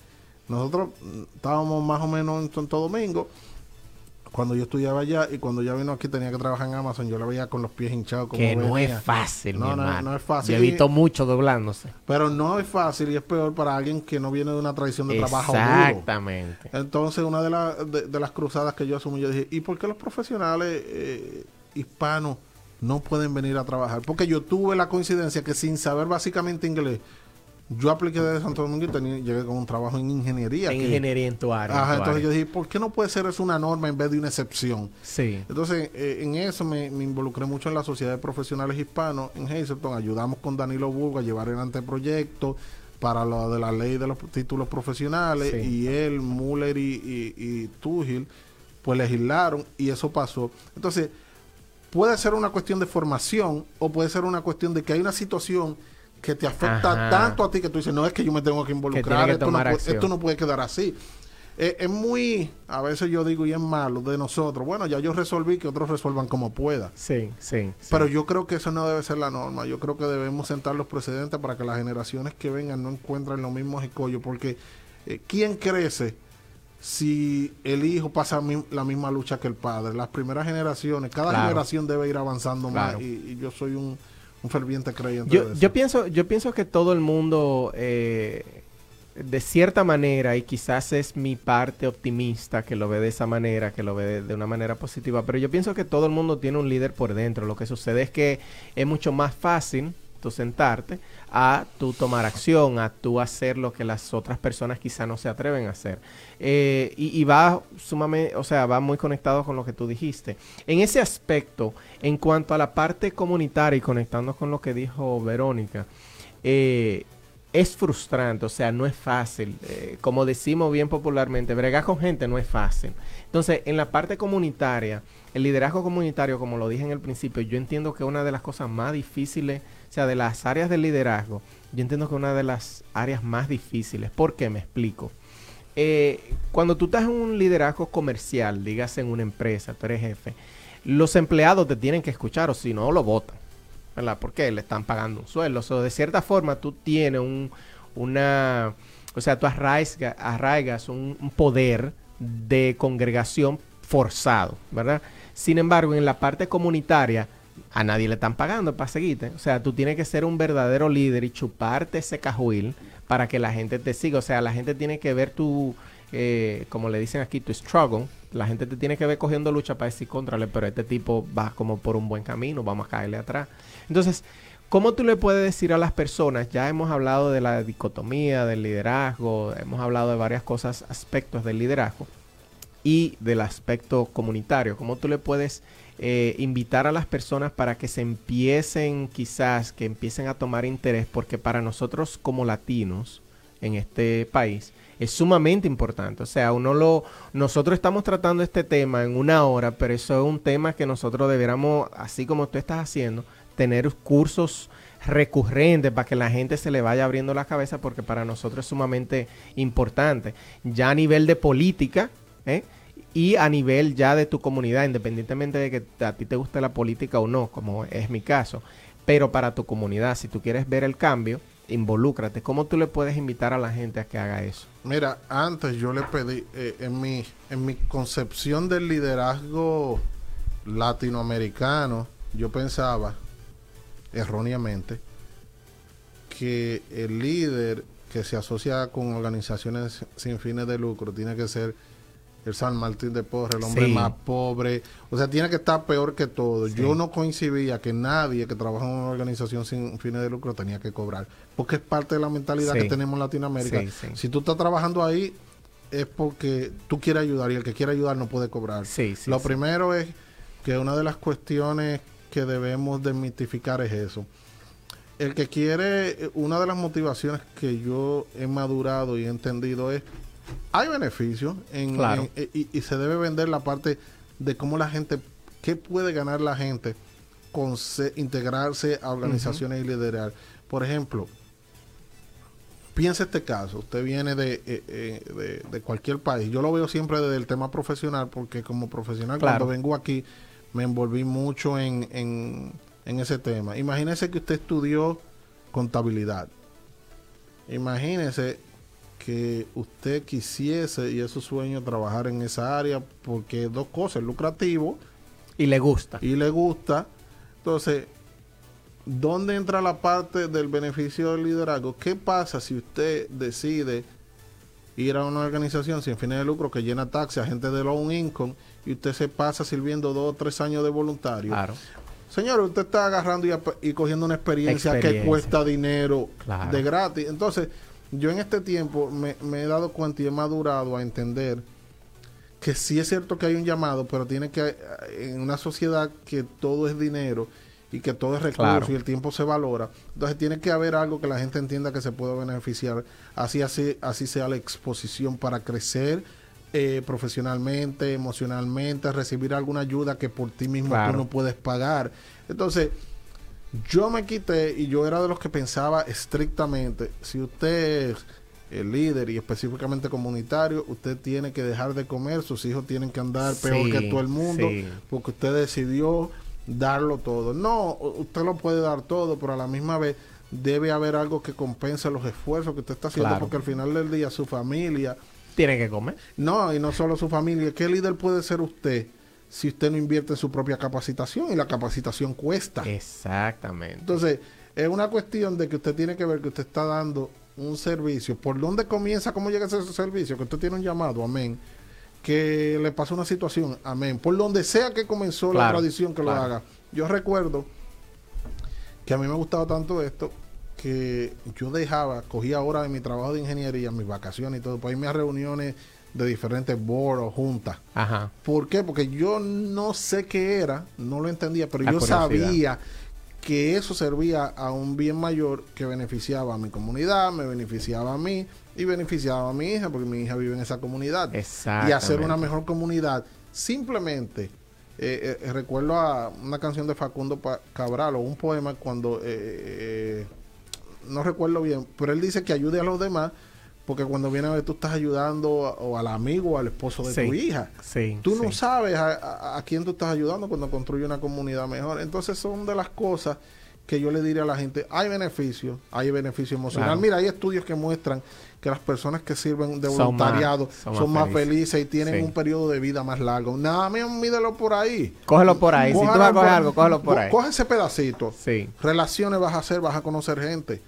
[SPEAKER 4] Nosotros estábamos más o menos en Santo Domingo cuando yo estudiaba allá y cuando ya vino aquí tenía que trabajar en Amazon, yo la veía con los pies hinchados.
[SPEAKER 1] Como que no es fácil,
[SPEAKER 4] no,
[SPEAKER 1] no,
[SPEAKER 4] no, es fácil.
[SPEAKER 1] Yo he visto mucho doblándose.
[SPEAKER 4] Pero no es fácil y es peor para alguien que no viene de una tradición de trabajo
[SPEAKER 1] duro. Exactamente.
[SPEAKER 4] Entonces, una de, de, las cruzadas que yo asumí, yo dije, ¿y por qué los profesionales eh, hispanos no pueden venir a trabajar? Porque yo tuve la coincidencia que sin saber básicamente inglés, yo apliqué desde Santo Domingo y llegué con un trabajo en ingeniería.
[SPEAKER 1] En ingeniería en tu área.
[SPEAKER 4] Ajá, entonces yo dije, ¿por qué no puede ser eso una norma en vez de una excepción?
[SPEAKER 1] Sí.
[SPEAKER 4] Entonces, eh, en eso me, involucré mucho en la Sociedad de Profesionales Hispanos en Hazleton. Ayudamos con Danilo Burgo a llevar adelante proyectos para lo de la ley de los títulos profesionales y él, Muller y, y, y pues legislaron y eso pasó. Entonces, puede ser una cuestión de formación o puede ser una cuestión de que hay una situación que te afecta tanto a ti que tú dices, no es que yo me tengo que involucrar, esto, no puede, esto, no puede, quedar así. Eh, es muy, a veces yo digo, y es malo de nosotros, bueno, ya yo resolví que otros resuelvan como pueda.
[SPEAKER 1] Sí, sí,
[SPEAKER 4] Pero yo creo que eso no debe ser la norma, yo creo que debemos sentar los precedentes para que las generaciones que vengan no encuentren los mismos escollos, porque eh, ¿quién crece? si el hijo pasa la misma lucha que el padre. Las primeras generaciones, cada generación debe ir avanzando más y, yo soy un, un ferviente creyente.
[SPEAKER 1] Yo, yo, pienso, yo pienso que todo el mundo, eh, de cierta manera, y quizás es mi parte optimista que lo ve de esa manera, que lo ve de, una manera positiva, pero yo pienso que todo el mundo tiene un líder por dentro. Lo que sucede es que es mucho más fácil sentarte a tú tomar acción, a tú hacer lo que las otras personas quizá no se atreven a hacer. Eh, y, va sumamente, o sea, va muy conectado con lo que tú dijiste. En ese aspecto, en cuanto a la parte comunitaria y conectando con lo que dijo Verónica, eh, es frustrante, o sea, no es fácil. Eh, como decimos bien popularmente, bregar con gente no es fácil. Entonces, en la parte comunitaria, el liderazgo comunitario, como lo dije en el principio, yo entiendo que una de las cosas más difíciles sea, de las áreas de liderazgo, yo entiendo que una de las áreas más difíciles. ¿Por qué? Me explico. Eh, cuando tú estás en un liderazgo comercial, digas en una empresa, tú eres jefe, los empleados te tienen que escuchar o si no, lo votan. ¿Verdad? Porque le están pagando un sueldo. O de cierta forma, tú tienes un, una. O sea, tú arraigas, un, un poder de congregación forzado, ¿verdad? Sin embargo, en la parte comunitaria, a nadie le están pagando para seguirte. O sea, tú tienes que ser un verdadero líder y chuparte ese cajuil para que la gente te siga. O sea, la gente tiene que ver tu, eh, como le dicen aquí, tu struggle. La gente te tiene que ver cogiendo lucha para decir contrale, pero este tipo va como por un buen camino, vamos a caerle atrás. Entonces, ¿cómo tú le puedes decir a las personas? Ya hemos hablado de la dicotomía, del liderazgo, hemos hablado de varias cosas, aspectos del liderazgo y del aspecto comunitario. ¿Cómo tú le puedes eh, invitar a las personas para que se empiecen quizás, que empiecen a tomar interés, porque para nosotros como latinos en este país es sumamente importante. O sea, uno lo, nosotros estamos tratando este tema en una hora, pero eso es un tema que nosotros deberíamos, así como tú estás haciendo, tener cursos recurrentes para que la gente se le vaya abriendo la cabeza porque para nosotros es sumamente importante. Ya a nivel de política, ¿eh? Y a nivel ya de tu comunidad, independientemente de que a ti te guste la política o no, como es mi caso, pero para tu comunidad, si tú quieres ver el cambio, involúcrate. ¿Cómo tú le puedes invitar a la gente a que haga eso?
[SPEAKER 4] Mira, antes yo le pedí, eh, en, mi, en mi concepción del liderazgo latinoamericano, yo pensaba erróneamente que el líder que se asocia con organizaciones sin fines de lucro tiene que ser el San Martín de Porres, el hombre más pobre. O sea, tiene que estar peor que todo. Yo no coincidía que nadie que trabaja en una organización sin fines de lucro tenía que cobrar. Porque es parte de la mentalidad que tenemos en Latinoamérica. Si tú estás trabajando ahí, es porque tú quieres ayudar y el que quiere ayudar no puede cobrar. Lo primero es que una de las cuestiones que debemos desmitificar es eso. El que quiere, una de las motivaciones que yo he madurado y he entendido es, hay beneficios en,
[SPEAKER 1] Claro.
[SPEAKER 4] en- y, y se debe vender la parte de cómo la gente, qué puede ganar la gente con se- integrarse a organizaciones y liderar. Por ejemplo, piensa este caso, usted viene de, eh, eh, de, de cualquier país, yo lo veo siempre desde el tema profesional, porque como profesional
[SPEAKER 1] Claro.
[SPEAKER 4] cuando vengo aquí me envolví mucho en, en, en ese tema. Imagínese que usted estudió contabilidad. Imagínese que usted quisiese y es su sueño trabajar en esa área porque dos cosas, lucrativo
[SPEAKER 1] Y le gusta.
[SPEAKER 4] y le gusta. Entonces, ¿dónde entra la parte del beneficio del liderazgo? ¿Qué pasa si usted decide ir a una organización sin fines de lucro que llena taxi a gente de low income y usted se pasa sirviendo dos o tres años de voluntario?
[SPEAKER 1] Claro.
[SPEAKER 4] Señor, usted está agarrando y, y cogiendo una experiencia, que cuesta dinero
[SPEAKER 1] Claro.
[SPEAKER 4] de gratis. Entonces, yo en este tiempo me, me he dado cuenta y he madurado a entender que sí es cierto que hay un llamado, pero tiene que, eh, en una sociedad que todo es dinero y que todo es recurso
[SPEAKER 1] Claro.
[SPEAKER 4] y el tiempo se valora, entonces tiene que haber algo que la gente entienda que se puede beneficiar, así, así, así sea la exposición para crecer eh, profesionalmente, emocionalmente, recibir alguna ayuda que por ti mismo
[SPEAKER 1] Claro.
[SPEAKER 4] tú no puedes pagar. Entonces, yo me quité y yo era de los que pensaba estrictamente, si usted es el líder y específicamente comunitario, usted tiene que dejar de comer, sus hijos tienen que andar peor que todo el mundo,
[SPEAKER 1] sí.
[SPEAKER 4] porque usted decidió darlo todo. No, usted lo puede dar todo, pero a la misma vez debe haber algo que compense los esfuerzos que usted está haciendo,
[SPEAKER 1] Claro.
[SPEAKER 4] porque al final del día su familia,
[SPEAKER 1] Tiene que comer.
[SPEAKER 4] no, y no solo su familia, ¿qué líder puede ser usted si usted no invierte en su propia capacitación? Y la capacitación cuesta.
[SPEAKER 1] Exactamente.
[SPEAKER 4] Entonces, es una cuestión de que usted tiene que ver que usted está dando un servicio. ¿Por dónde comienza? ¿Cómo llega ese servicio? Que usted tiene un llamado, amén. Que le pasa una situación, amén. Por donde sea que comenzó la tradición que
[SPEAKER 1] claro.
[SPEAKER 4] lo haga. Yo recuerdo que a mí me gustaba tanto esto que yo dejaba, cogía horas de mi trabajo de ingeniería, mis vacaciones y todo, para irme a reuniones de diferentes boards o juntas.
[SPEAKER 1] Ajá.
[SPEAKER 4] ¿Por qué? Porque yo no sé qué era, no lo entendía, pero
[SPEAKER 1] La
[SPEAKER 4] yo
[SPEAKER 1] curiosidad.
[SPEAKER 4] sabía que eso servía a un bien mayor que beneficiaba a mi comunidad, me beneficiaba a mí y beneficiaba a mi hija, porque mi hija vive en esa comunidad.
[SPEAKER 1] Exactamente.
[SPEAKER 4] Y hacer una mejor comunidad. Simplemente, eh, eh, recuerdo a una canción de Facundo Pa- Cabral o un poema cuando, eh, eh, no recuerdo bien, pero él dice que ayude a los demás. Porque cuando viene a ver, tú estás ayudando a- o al amigo o al esposo de
[SPEAKER 1] Sí.
[SPEAKER 4] tu hija.
[SPEAKER 1] Sí.
[SPEAKER 4] Tú no
[SPEAKER 1] sí.
[SPEAKER 4] sabes a, a- a quién tú estás ayudando cuando construye una comunidad mejor. Entonces son de las cosas que yo le diría a la gente, hay beneficios, hay beneficio emocional.
[SPEAKER 1] Claro.
[SPEAKER 4] Mira, hay estudios que muestran que las personas que sirven de
[SPEAKER 1] Son
[SPEAKER 4] voluntariado
[SPEAKER 1] más-
[SPEAKER 4] son,
[SPEAKER 1] son
[SPEAKER 4] más, felices.
[SPEAKER 1] felices.
[SPEAKER 4] y tienen
[SPEAKER 1] Sí.
[SPEAKER 4] un periodo de vida más largo. Nada, mío, mídelo por ahí.
[SPEAKER 1] Cógelo por ahí. Si tú vas a coger algo, cógelo por ahí.
[SPEAKER 4] Coge ese pedacito.
[SPEAKER 1] Sí.
[SPEAKER 4] Relaciones vas a hacer, vas a conocer gente.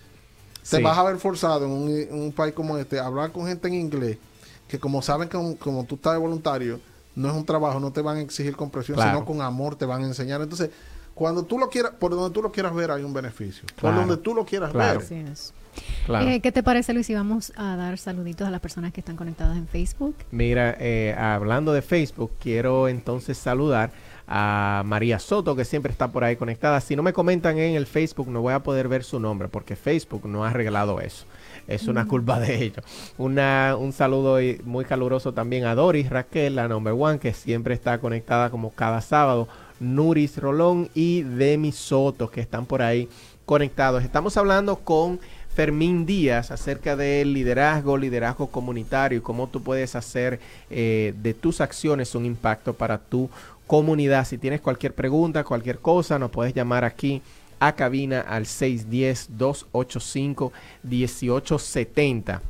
[SPEAKER 4] Te
[SPEAKER 1] Sí.
[SPEAKER 4] vas a ver forzado en un, en un país como este a hablar con gente en inglés que como saben que un- como tú estás de voluntario, no es un trabajo, no te van a exigir con presión,
[SPEAKER 1] Claro.
[SPEAKER 4] sino con amor te van a enseñar. Entonces, cuando tú lo quieras, por donde tú lo quieras ver hay un beneficio. Por donde tú lo quieras
[SPEAKER 1] Claro.
[SPEAKER 4] ver.
[SPEAKER 2] Así es.
[SPEAKER 1] Claro.
[SPEAKER 2] Eh, ¿Qué te parece, Luis? Y vamos a dar saluditos a las personas que están conectadas en Facebook.
[SPEAKER 1] Mira, eh, hablando de Facebook, quiero entonces saludar a María Soto, que siempre está por ahí conectada. Si no me comentan en el Facebook, no voy a poder ver su nombre, porque Facebook no ha arreglado eso. Es una culpa de ellos. Una, un saludo muy caluroso también a Doris Raquel, la number one, que siempre está conectada como cada sábado. Nuris Rolón y Demi Soto, que están por ahí conectados. Estamos hablando con Fermín Díaz acerca del liderazgo, liderazgo comunitario y cómo tú puedes hacer eh, de tus acciones un impacto para tu comunidad. Si tienes cualquier pregunta, cualquier cosa, nos puedes llamar aquí a cabina al 610-285-1870.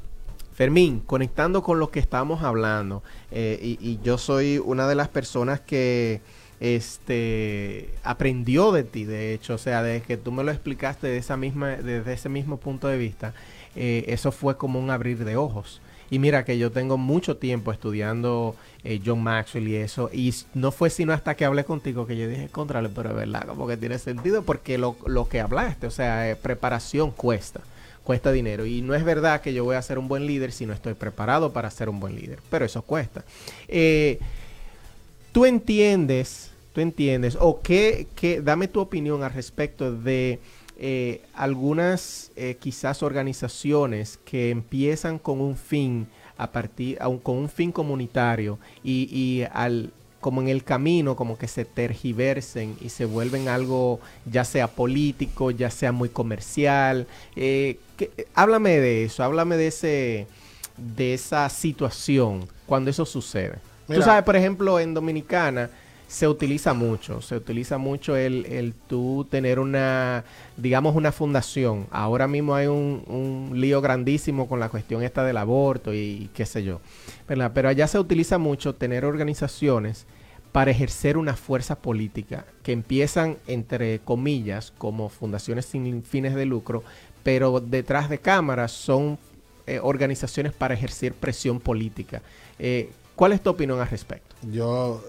[SPEAKER 1] Fermín, conectando con lo que estamos hablando, eh, y, yo soy una de las personas que este aprendió de ti, de hecho, o sea, desde que tú me lo explicaste de esa misma, desde ese mismo punto de vista, eh, eso fue como un abrir de ojos. Y mira que yo tengo mucho tiempo estudiando eh, John Maxwell y eso, y no fue sino hasta que hablé contigo que yo dije, contrale, pero es verdad, como que tiene sentido, porque lo, lo que hablaste, o sea, eh, preparación cuesta cuesta dinero. Y no es verdad que yo voy a ser un buen líder si no estoy preparado para ser un buen líder, pero eso cuesta. Eh, Tú entiendes ¿Tú entiendes? O qué, qué dame tu opinión al respecto de eh, algunas eh, quizás organizaciones que empiezan con un fin a partir, con un fin comunitario y, y al como en el camino, como que se tergiversen y se vuelven algo ya sea político, ya sea muy comercial. Eh, háblame de eso, háblame de ese de esa situación cuando eso sucede. Tú sabes, por ejemplo, en Dominicana se utiliza mucho, se utiliza mucho el, el tú tener una, digamos, una fundación. Ahora mismo hay un, un lío grandísimo con la cuestión esta del aborto y, qué sé yo. Pero allá se utiliza mucho tener organizaciones para ejercer una fuerza política que empiezan, entre comillas, como fundaciones sin fines de lucro, pero detrás de cámaras son eh, organizaciones para ejercer presión política. Eh, ¿Cuál es tu opinión al respecto?
[SPEAKER 4] Yo,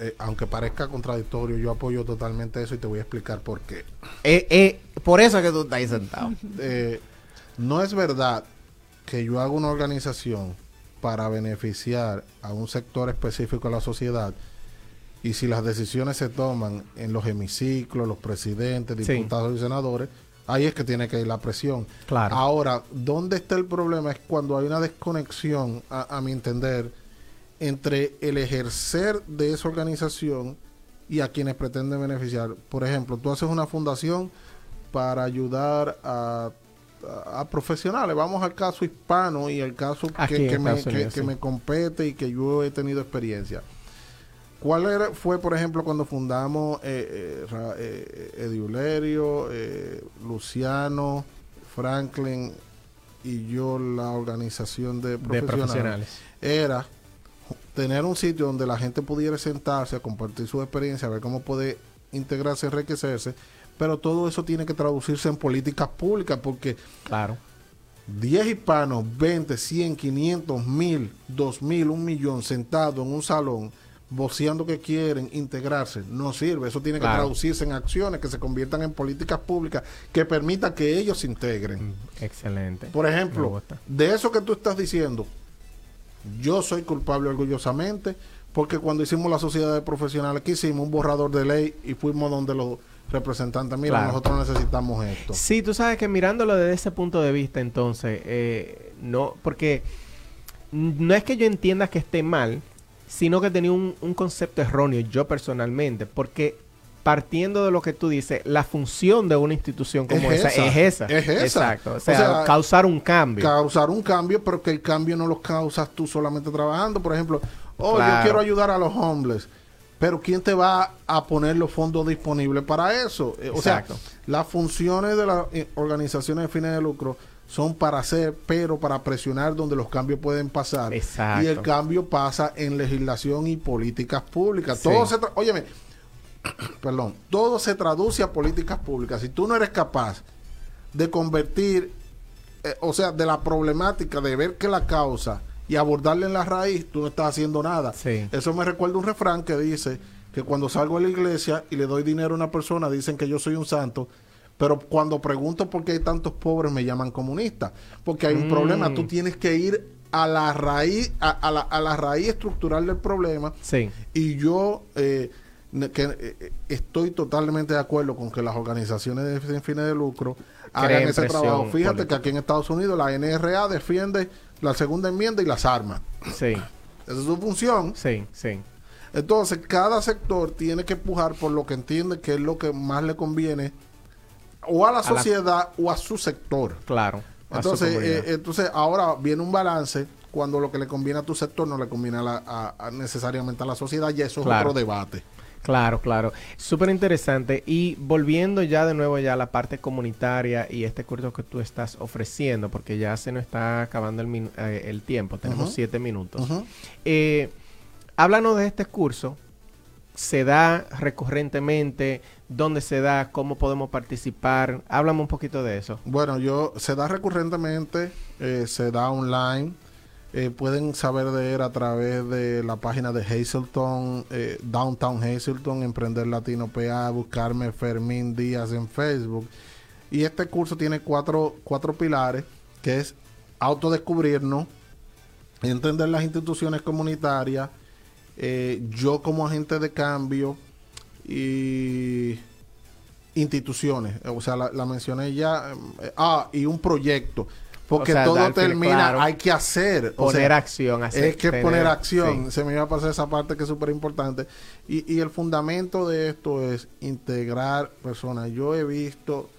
[SPEAKER 4] eh, aunque parezca contradictorio, yo apoyo totalmente eso y te voy a explicar por qué.
[SPEAKER 1] por eso es que tú estás ahí sentado.
[SPEAKER 4] no es verdad que yo haga una organización para beneficiar a un sector específico de la sociedad y si las decisiones se toman en los hemiciclos, los presidentes, diputados y senadores, ahí es que tiene que ir la presión.
[SPEAKER 1] Claro.
[SPEAKER 4] Ahora, ¿dónde está el problema? Es cuando hay una desconexión, a, mi entender, entre el ejercer de esa organización y a quienes pretenden beneficiar. Por ejemplo, tú haces una fundación para ayudar a, profesionales. Vamos al caso hispano y el caso que, me, que me compete y que yo he tenido experiencia ¿Cuál era, fue, por ejemplo, cuando fundamos eh, eh, eh, eh Luciano, Franklin y yo la organización de profesionales? Era tener un sitio donde la gente pudiera sentarse a compartir su experiencia, a ver cómo puede integrarse, enriquecerse, pero todo eso tiene que traducirse en políticas públicas porque
[SPEAKER 1] claro
[SPEAKER 4] 10 hispanos, 20, 100, 500, 1000, 2000, un millón sentados en un salón voceando que quieren integrarse, no sirve. Eso tiene que traducirse en acciones que se conviertan en políticas públicas que permitan que ellos se integren. Mm,
[SPEAKER 1] excelente.
[SPEAKER 4] Por ejemplo, de eso que tú estás diciendo, yo soy culpable orgullosamente porque cuando hicimos la sociedad de profesionales, que hicimos un borrador de ley y fuimos donde los representantes, mira, nosotros necesitamos esto.
[SPEAKER 1] Sí, tú sabes que mirándolo desde ese punto de vista, entonces, eh, no, porque no es que yo entienda que esté mal, sino que tenía un, concepto erróneo yo personalmente, porque partiendo de lo que tú dices, la función de una institución como esa, es esa.
[SPEAKER 4] Es esa.
[SPEAKER 1] Exacto. O sea, causar un cambio.
[SPEAKER 4] Causar un cambio, pero que el cambio no lo causas tú solamente trabajando. Por ejemplo, oh, yo quiero ayudar a los homeless. Pero ¿quién te va a poner los fondos disponibles para eso? Eh, o sea, las funciones de las eh, organizaciones de fines de lucro son para hacer, pero para presionar donde los cambios pueden pasar.
[SPEAKER 1] Exacto.
[SPEAKER 4] Y el cambio pasa en legislación y políticas públicas. Todo se óyeme, perdón, todo se traduce a políticas públicas. Si tú no eres capaz de convertir, eh, o sea, de la problemática, de ver que la causa y abordarla en la raíz, tú no estás haciendo nada. Eso me recuerda un refrán que dice que cuando salgo de la iglesia y le doy dinero a una persona, dicen que yo soy un santo pero cuando pregunto por qué hay tantos pobres, me llaman comunista. Porque hay un problema. Tú mm. tienes que ir a la raíz, a, la, a la, raíz estructural del problema.
[SPEAKER 1] Sí.
[SPEAKER 4] Y yo eh, que, eh, estoy totalmente de acuerdo con que las organizaciones sin fines de lucro hagan ese trabajo. Fíjate que aquí en Estados Unidos la NRA defiende la segunda enmienda y las armas.
[SPEAKER 1] Sí.
[SPEAKER 4] Esa es su función.
[SPEAKER 1] Sí, sí.
[SPEAKER 4] Entonces, cada sector tiene que empujar por lo que entiende que es lo que más le conviene o a la sociedad o a su sector.
[SPEAKER 1] Claro.
[SPEAKER 4] Entonces, eh, entonces ahora viene un balance cuando lo que le conviene a tu sector no le conviene a necesariamente a la sociedad y eso es otro debate.
[SPEAKER 1] Claro, claro. Súper interesante. Y volviendo ya de nuevo ya a la parte comunitaria y este curso que tú estás ofreciendo, porque ya se nos está acabando el, eh, el tiempo, tenemos siete minutos. Eh, háblanos de este curso. ¿Se da recurrentemente? dónde se da, cómo podemos participar. Háblame un poquito de eso.
[SPEAKER 4] Bueno, yo se da recurrentemente, eh, se da online. Eh, pueden saber de él a través de la página de Hazelton, eh, Downtown Hazelton, Emprender Latino PA, buscarme Fermín Díaz en Facebook. Y este curso tiene cuatro, cuatro pilares, que es autodescubrirnos, entender las instituciones comunitarias, yo como agente de cambio, y instituciones. O sea, la, mencioné ya. eh, ah, y un proyecto. Porque
[SPEAKER 1] O sea,
[SPEAKER 4] todo termina,
[SPEAKER 1] claro.
[SPEAKER 4] hay que hacer. o
[SPEAKER 1] Poner
[SPEAKER 4] sea,
[SPEAKER 1] acción. hacer-
[SPEAKER 4] es que
[SPEAKER 1] tener-
[SPEAKER 4] poner acción.
[SPEAKER 1] sí.
[SPEAKER 4] Se me iba a pasar esa parte que es súper importante. Y, y el fundamento de esto es integrar personas. Yo he visto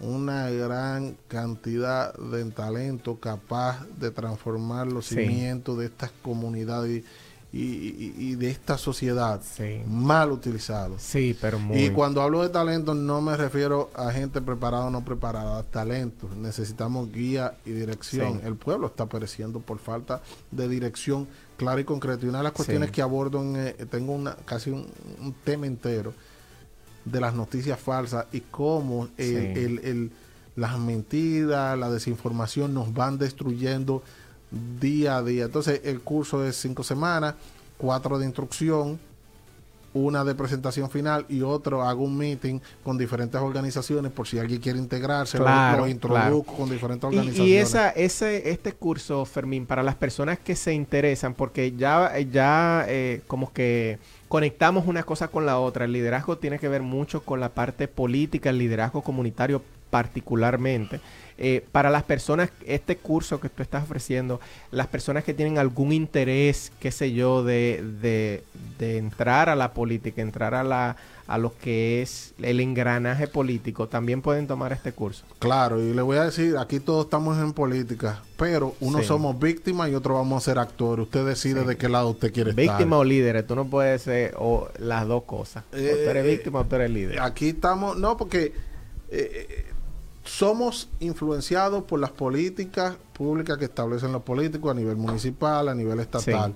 [SPEAKER 4] una gran cantidad de talento capaz de transformar los
[SPEAKER 1] Sí.
[SPEAKER 4] cimientos de estas comunidades y, y- y de esta sociedad
[SPEAKER 1] Sí.
[SPEAKER 4] mal utilizados.
[SPEAKER 1] Sí, pero muy.
[SPEAKER 4] Y cuando hablo de talento no me refiero a gente preparada o no preparada, talento. Necesitamos guía y dirección.
[SPEAKER 1] Sí.
[SPEAKER 4] El pueblo está pereciendo por falta de dirección clara y concreta. Y una de las cuestiones
[SPEAKER 1] Sí.
[SPEAKER 4] que abordo, en, eh, tengo una, casi un, un tema entero de las noticias falsas y cómo el- el- el- las mentiras, la desinformación nos van destruyendo día a día. Entonces el curso es cinco semanas, cuatro de instrucción, una de presentación final y otro hago un meeting con diferentes organizaciones por si alguien quiere integrarse,
[SPEAKER 1] Claro,
[SPEAKER 4] lo, introduzco
[SPEAKER 1] claro.
[SPEAKER 4] con diferentes organizaciones.
[SPEAKER 1] y esa, ese, este curso, Fermín, para las personas que se interesan, porque ya, ya eh, como que conectamos una cosa con la otra. El liderazgo tiene que ver mucho con la parte política, el liderazgo comunitario particularmente. Eh, para las personas, este curso que tú estás ofreciendo, las personas que tienen algún interés, qué sé yo, de, de, de entrar a la política, entrar a, la, a lo que es el engranaje político, también pueden tomar este curso.
[SPEAKER 4] Claro, y le voy a decir, aquí todos estamos en política, pero unos
[SPEAKER 1] Sí.
[SPEAKER 4] somos víctimas y otros vamos a ser actores. Usted decide
[SPEAKER 1] Sí.
[SPEAKER 4] de qué lado usted quiere
[SPEAKER 1] Víctima
[SPEAKER 4] estar.
[SPEAKER 1] o líder, tú no puedes ser o las dos cosas. o tú eres
[SPEAKER 4] Eh,
[SPEAKER 1] víctima o tú eres líder.
[SPEAKER 4] Aquí estamos, no, porque eh, somos influenciados por las políticas públicas que establecen los políticos a nivel municipal, a nivel estatal.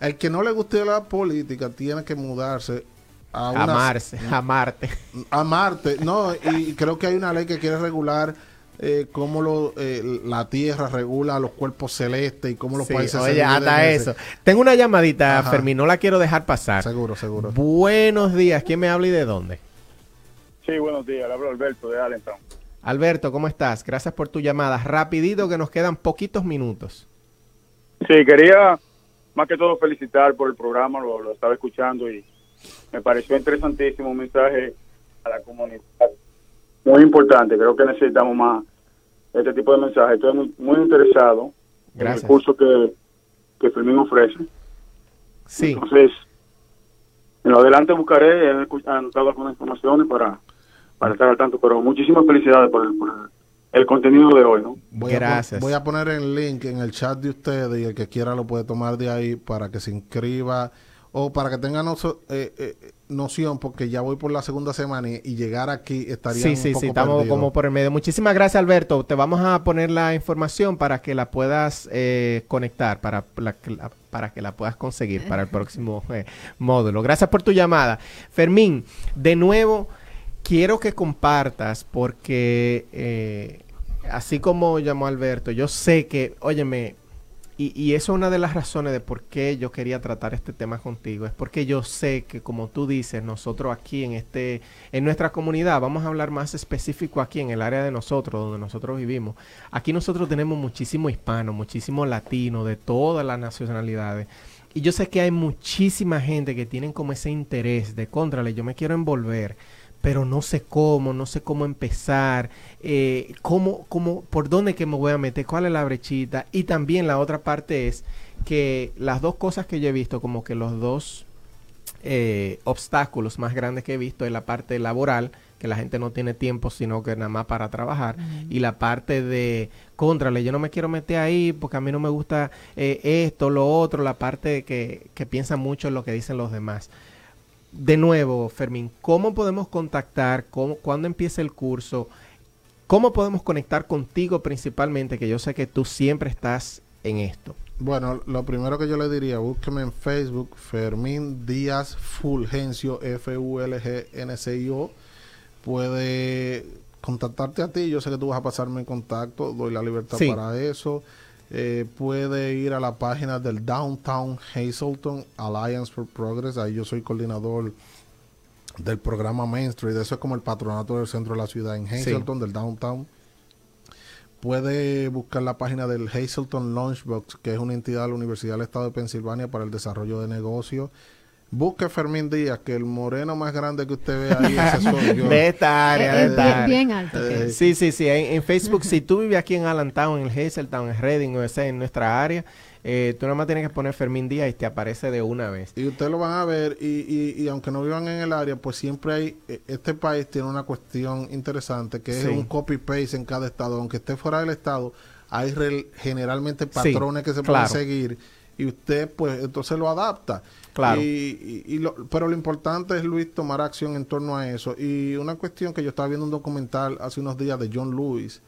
[SPEAKER 4] El que no le guste la política tiene que mudarse a una,
[SPEAKER 1] Amarse, amarte.
[SPEAKER 4] a Marte. No, y creo que hay una ley que quiere regular eh, cómo lo, eh, la Tierra regula los cuerpos celestes y cómo los
[SPEAKER 1] Sí,
[SPEAKER 4] países se
[SPEAKER 1] oye, hasta
[SPEAKER 4] ese-
[SPEAKER 1] eso. Tengo una llamadita,
[SPEAKER 4] Ajá.
[SPEAKER 1] Fermín, no la quiero dejar pasar.
[SPEAKER 4] Seguro, seguro.
[SPEAKER 1] Buenos días, ¿quién me habla y de dónde?
[SPEAKER 5] Sí, buenos días. Le hablo Alberto de Allentown.
[SPEAKER 1] Alberto, ¿cómo estás? Gracias por tu llamada. Rapidito que nos quedan poquitos minutos.
[SPEAKER 5] Sí, quería más que todo felicitar por el programa, lo, lo estaba escuchando y me pareció interesantísimo un mensaje a la comunidad. Muy importante, creo que necesitamos más este tipo de mensajes. Estoy muy, muy interesado en el curso que, que Fermín ofrece.
[SPEAKER 1] Sí,
[SPEAKER 5] Entonces, en lo adelante buscaré, he anotado algunas informaciones para, para estar al tanto, pero muchísimas felicidades por el, por el, el contenido de hoy, ¿no?
[SPEAKER 4] Voy a, pon-
[SPEAKER 1] Gracias.
[SPEAKER 4] voy a poner el link en el chat de ustedes y el que quiera lo puede tomar de ahí para que se inscriba o para que tenga noso- eh, eh, noción, porque ya voy por la segunda semana y, y llegar aquí estaría
[SPEAKER 1] sí,
[SPEAKER 4] un
[SPEAKER 1] sí,
[SPEAKER 4] poco
[SPEAKER 1] sí, estamos
[SPEAKER 4] perdido.
[SPEAKER 1] como por el medio. Muchísimas gracias, Alberto. Te vamos a poner la información para que la puedas eh, conectar, para, la- para que la puedas conseguir para el próximo eh, módulo. Gracias por tu llamada. Fermín, de nuevo, quiero que compartas porque eh, así como llamó Alberto, yo sé que, óyeme, y, y eso es una de las razones de por qué yo quería tratar este tema contigo. Es porque yo sé que, como tú dices, nosotros aquí en este, en nuestra comunidad, vamos a hablar más específico aquí en el área de nosotros, donde nosotros vivimos. Aquí nosotros tenemos muchísimo hispano, muchísimo latino, de todas las nacionalidades. Y yo sé que hay muchísima gente que tienen como ese interés de contrale, yo me quiero envolver pero no sé cómo, no sé cómo empezar, eh, cómo, cómo, por dónde que me voy a meter, cuál es la brechita. Y también la otra parte es que las dos cosas que yo he visto, como que los dos eh, obstáculos más grandes que he visto es la parte laboral, que la gente no tiene tiempo sino que nada más para trabajar, y la parte de contrale, yo no me quiero meter ahí porque a mí no me gusta eh, esto, lo otro, la parte que, que piensa mucho en lo que dicen los demás de nuevo, Fermín, ¿cómo podemos contactar? ¿Cómo, ¿Cuándo empieza el curso? ¿Cómo podemos conectar contigo principalmente? Que yo sé que tú siempre estás en esto.
[SPEAKER 4] Bueno, lo primero que yo le diría, búsqueme en Facebook, Fermín Díaz Fulgencio, F-U-L-G-N-C-I-O. Puede contactarte a ti, yo sé que tú vas a pasarme en contacto, doy la libertad
[SPEAKER 1] Sí.
[SPEAKER 4] para eso. Eh, puede ir a la página del Downtown Hazleton Alliance for Progress, ahí yo soy coordinador del programa Main Street, eso es como el patronato del centro de la ciudad en Hazleton, del Downtown. Puede buscar la página del Hazleton Launchbox, que es una entidad de la Universidad del Estado de Pensilvania para el desarrollo de negocios. Busque Fermín Díaz, que el moreno más grande que usted ve ahí, ese soy yo.
[SPEAKER 1] De esta área, de esta
[SPEAKER 2] bien,
[SPEAKER 1] área.
[SPEAKER 2] bien alto.
[SPEAKER 4] Eh,
[SPEAKER 1] Sí, sí, sí. En, en Facebook, si tú vives aquí en Allentown, en el Hazeltown, en Reading, o ese, en nuestra área, eh, tú nada más tienes que poner Fermín Díaz y te aparece de una vez.
[SPEAKER 4] Y ustedes lo van a ver, y, y, y aunque no vivan en el área, pues siempre hay, eh, este país tiene una cuestión interesante, que es
[SPEAKER 1] Sí.
[SPEAKER 4] un copy-paste en cada estado. Aunque esté fuera del estado, hay generalmente patrones que se
[SPEAKER 1] claro.
[SPEAKER 4] pueden seguir, y usted pues entonces lo adapta.
[SPEAKER 1] Claro.
[SPEAKER 4] Y, y- y lo- pero lo importante es, Luis, tomar acción en torno a eso. Y una cuestión que yo estaba viendo un documental hace unos días de John Lewis,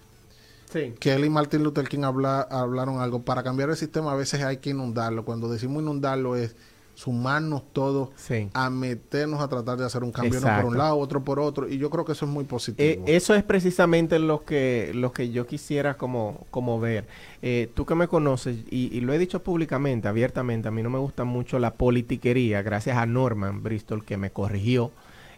[SPEAKER 1] Sí.
[SPEAKER 4] que él y Martin Luther King habla- hablaron algo. Para cambiar el sistema a veces hay que inundarlo. Cuando decimos inundarlo es sumarnos todos
[SPEAKER 1] Sí.
[SPEAKER 4] a meternos a tratar de hacer un cambio, uno por un lado, otro por otro. Y yo creo que eso es muy
[SPEAKER 1] Eh,
[SPEAKER 4] positivo.
[SPEAKER 1] eso es precisamente lo que, lo que yo quisiera como, como ver. Eh, tú que me conoces, y, y lo he dicho públicamente, abiertamente, a mí no me gusta mucho la politiquería, gracias a Norman Bristol que me corrigió,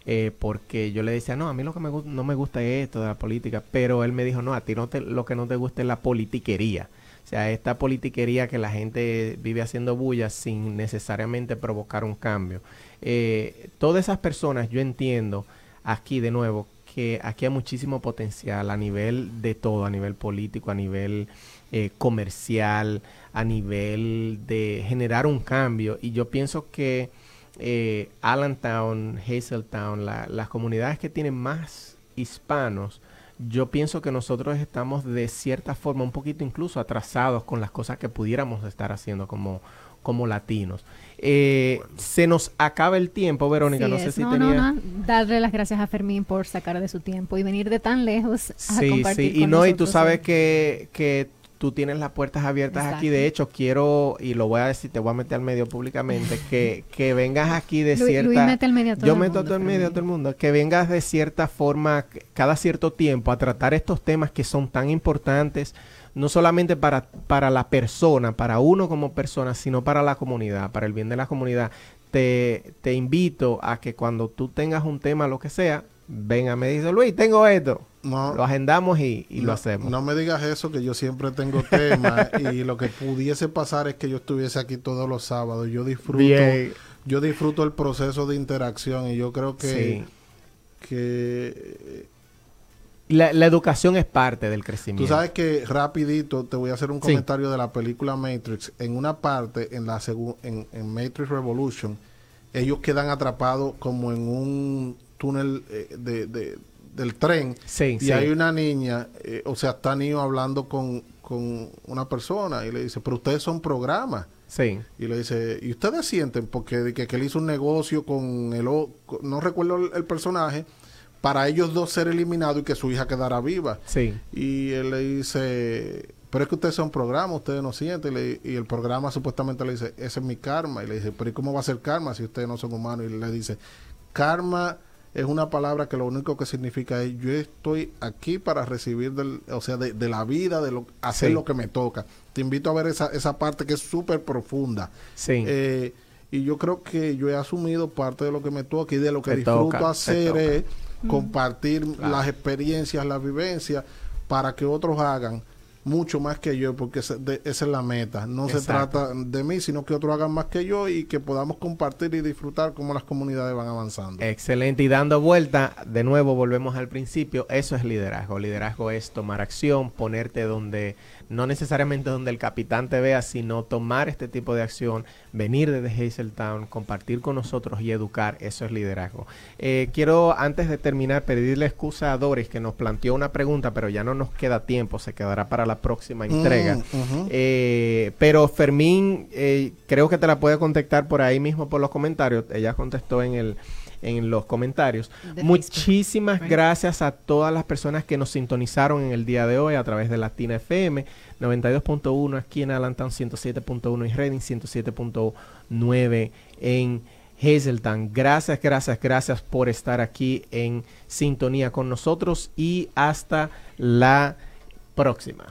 [SPEAKER 1] eh, porque yo le decía, no, a mí lo que me, no me gusta es esto de la política, pero él me dijo, no, a ti no te, lo que no te gusta es la politiquería. O sea, esta politiquería que la gente vive haciendo bulla sin necesariamente provocar un cambio. Eh, todas esas personas, yo entiendo aquí de nuevo que aquí hay muchísimo potencial a nivel de todo, a nivel político, a nivel eh, comercial, a nivel de generar un cambio. Y yo pienso que eh, Allentown, Hazeltown, la- las comunidades que tienen más hispanos, yo pienso que nosotros estamos de cierta forma un poquito incluso atrasados con las cosas que pudiéramos estar haciendo como, como latinos. Eh, se nos acaba el tiempo, Verónica,
[SPEAKER 2] Sí
[SPEAKER 1] no sé
[SPEAKER 2] es.
[SPEAKER 1] si
[SPEAKER 2] no,
[SPEAKER 1] tenía...
[SPEAKER 2] no, no. Darle las gracias a Fermín por sacar de su tiempo y venir de tan lejos a
[SPEAKER 1] Sí,
[SPEAKER 2] compartir
[SPEAKER 1] sí, y
[SPEAKER 2] con
[SPEAKER 1] no, y tú sabes que, que tú tienes las puertas abiertas aquí. De hecho, quiero, y lo voy a decir, te voy a meter al medio públicamente, que, que vengas aquí de cierta...
[SPEAKER 2] Luis mete al medio a todo
[SPEAKER 1] Yo
[SPEAKER 2] el
[SPEAKER 1] meto
[SPEAKER 2] mundo,
[SPEAKER 1] todo el medio a todo el mundo. Que vengas de cierta forma, cada cierto tiempo, a tratar estos temas que son tan importantes, no solamente para, para la persona, para uno como persona, sino para la comunidad, para el bien de la comunidad. Te, te invito a que cuando tú tengas un tema, lo que sea, venga, me dice, Luis, tengo esto.
[SPEAKER 4] No,
[SPEAKER 1] Lo agendamos y, y
[SPEAKER 4] no,
[SPEAKER 1] lo hacemos.
[SPEAKER 4] No me digas eso, que yo siempre tengo temas y lo que pudiese pasar es que yo estuviese aquí todos los sábados. Yo disfruto,
[SPEAKER 1] Bien.
[SPEAKER 4] yo disfruto el proceso de interacción y yo creo que,
[SPEAKER 1] Sí.
[SPEAKER 4] que
[SPEAKER 1] La, la educación es parte del crecimiento.
[SPEAKER 4] Tú sabes que rapidito te voy a hacer un
[SPEAKER 1] Sí.
[SPEAKER 4] comentario de la película Matrix. En una parte, en la en, en Matrix Revolution, ellos quedan atrapados como en un túnel eh, de, de- del tren.
[SPEAKER 1] Sí,
[SPEAKER 4] y
[SPEAKER 1] sí.
[SPEAKER 4] hay una niña, eh, o sea, está Neo hablando con, con una persona y le dice, pero ustedes son programas.
[SPEAKER 1] Sí.
[SPEAKER 4] Y le dice, ¿y ustedes sienten? Porque de que, que él hizo un negocio con el... o- con- no recuerdo el, el personaje, para ellos dos ser eliminados y que su hija quedara viva.
[SPEAKER 1] Sí.
[SPEAKER 4] Y él le dice, pero es que ustedes son programas, ustedes no sienten. Y, le- y el programa supuestamente le dice, ese es mi karma. Y le dice, pero ¿y cómo va a ser karma si ustedes no son humanos? Y le dice, karma es una palabra que lo único que significa es yo estoy aquí para recibir del, o sea, de, de la vida, de lo, hacer
[SPEAKER 1] Sí.
[SPEAKER 4] lo que me toca. Te invito a ver esa, esa parte que es súper profunda.
[SPEAKER 1] Sí.
[SPEAKER 4] Eh, y yo creo que yo he asumido parte de lo que me toca y de lo que
[SPEAKER 1] Te
[SPEAKER 4] disfruto
[SPEAKER 1] toca,
[SPEAKER 4] hacer es compartir
[SPEAKER 1] Claro.
[SPEAKER 4] las experiencias, las vivencias, para que otros hagan mucho más que yo, porque de- esa es la meta. No se trata de mí, sino que otros hagan más que yo y que podamos compartir y disfrutar cómo las comunidades van avanzando.
[SPEAKER 1] Excelente. Y dando vuelta, de nuevo volvemos al principio. Eso es liderazgo. Liderazgo es tomar acción, ponerte donde, no necesariamente donde el capitán te vea, sino tomar este tipo de acción, venir desde Hazeltown, compartir con nosotros y educar. Eso es liderazgo. Eh, quiero, antes de terminar, pedirle excusa a Doris, que nos planteó una pregunta, pero ya no nos queda tiempo, se quedará para la próxima entrega.
[SPEAKER 4] Mm, ujú.
[SPEAKER 1] Eh, pero Fermín, eh, creo que te la puede contactar por ahí mismo por los comentarios. Ella contestó en el en los comentarios.
[SPEAKER 2] De
[SPEAKER 1] Muchísimas gracias a todas las personas que nos sintonizaron en el día de hoy a través de Latina FM 92.1 aquí en Allentown, 107.1 en Reading, 107.9 en Hazeltown. Gracias, gracias, gracias por estar aquí en sintonía con nosotros y hasta la próxima.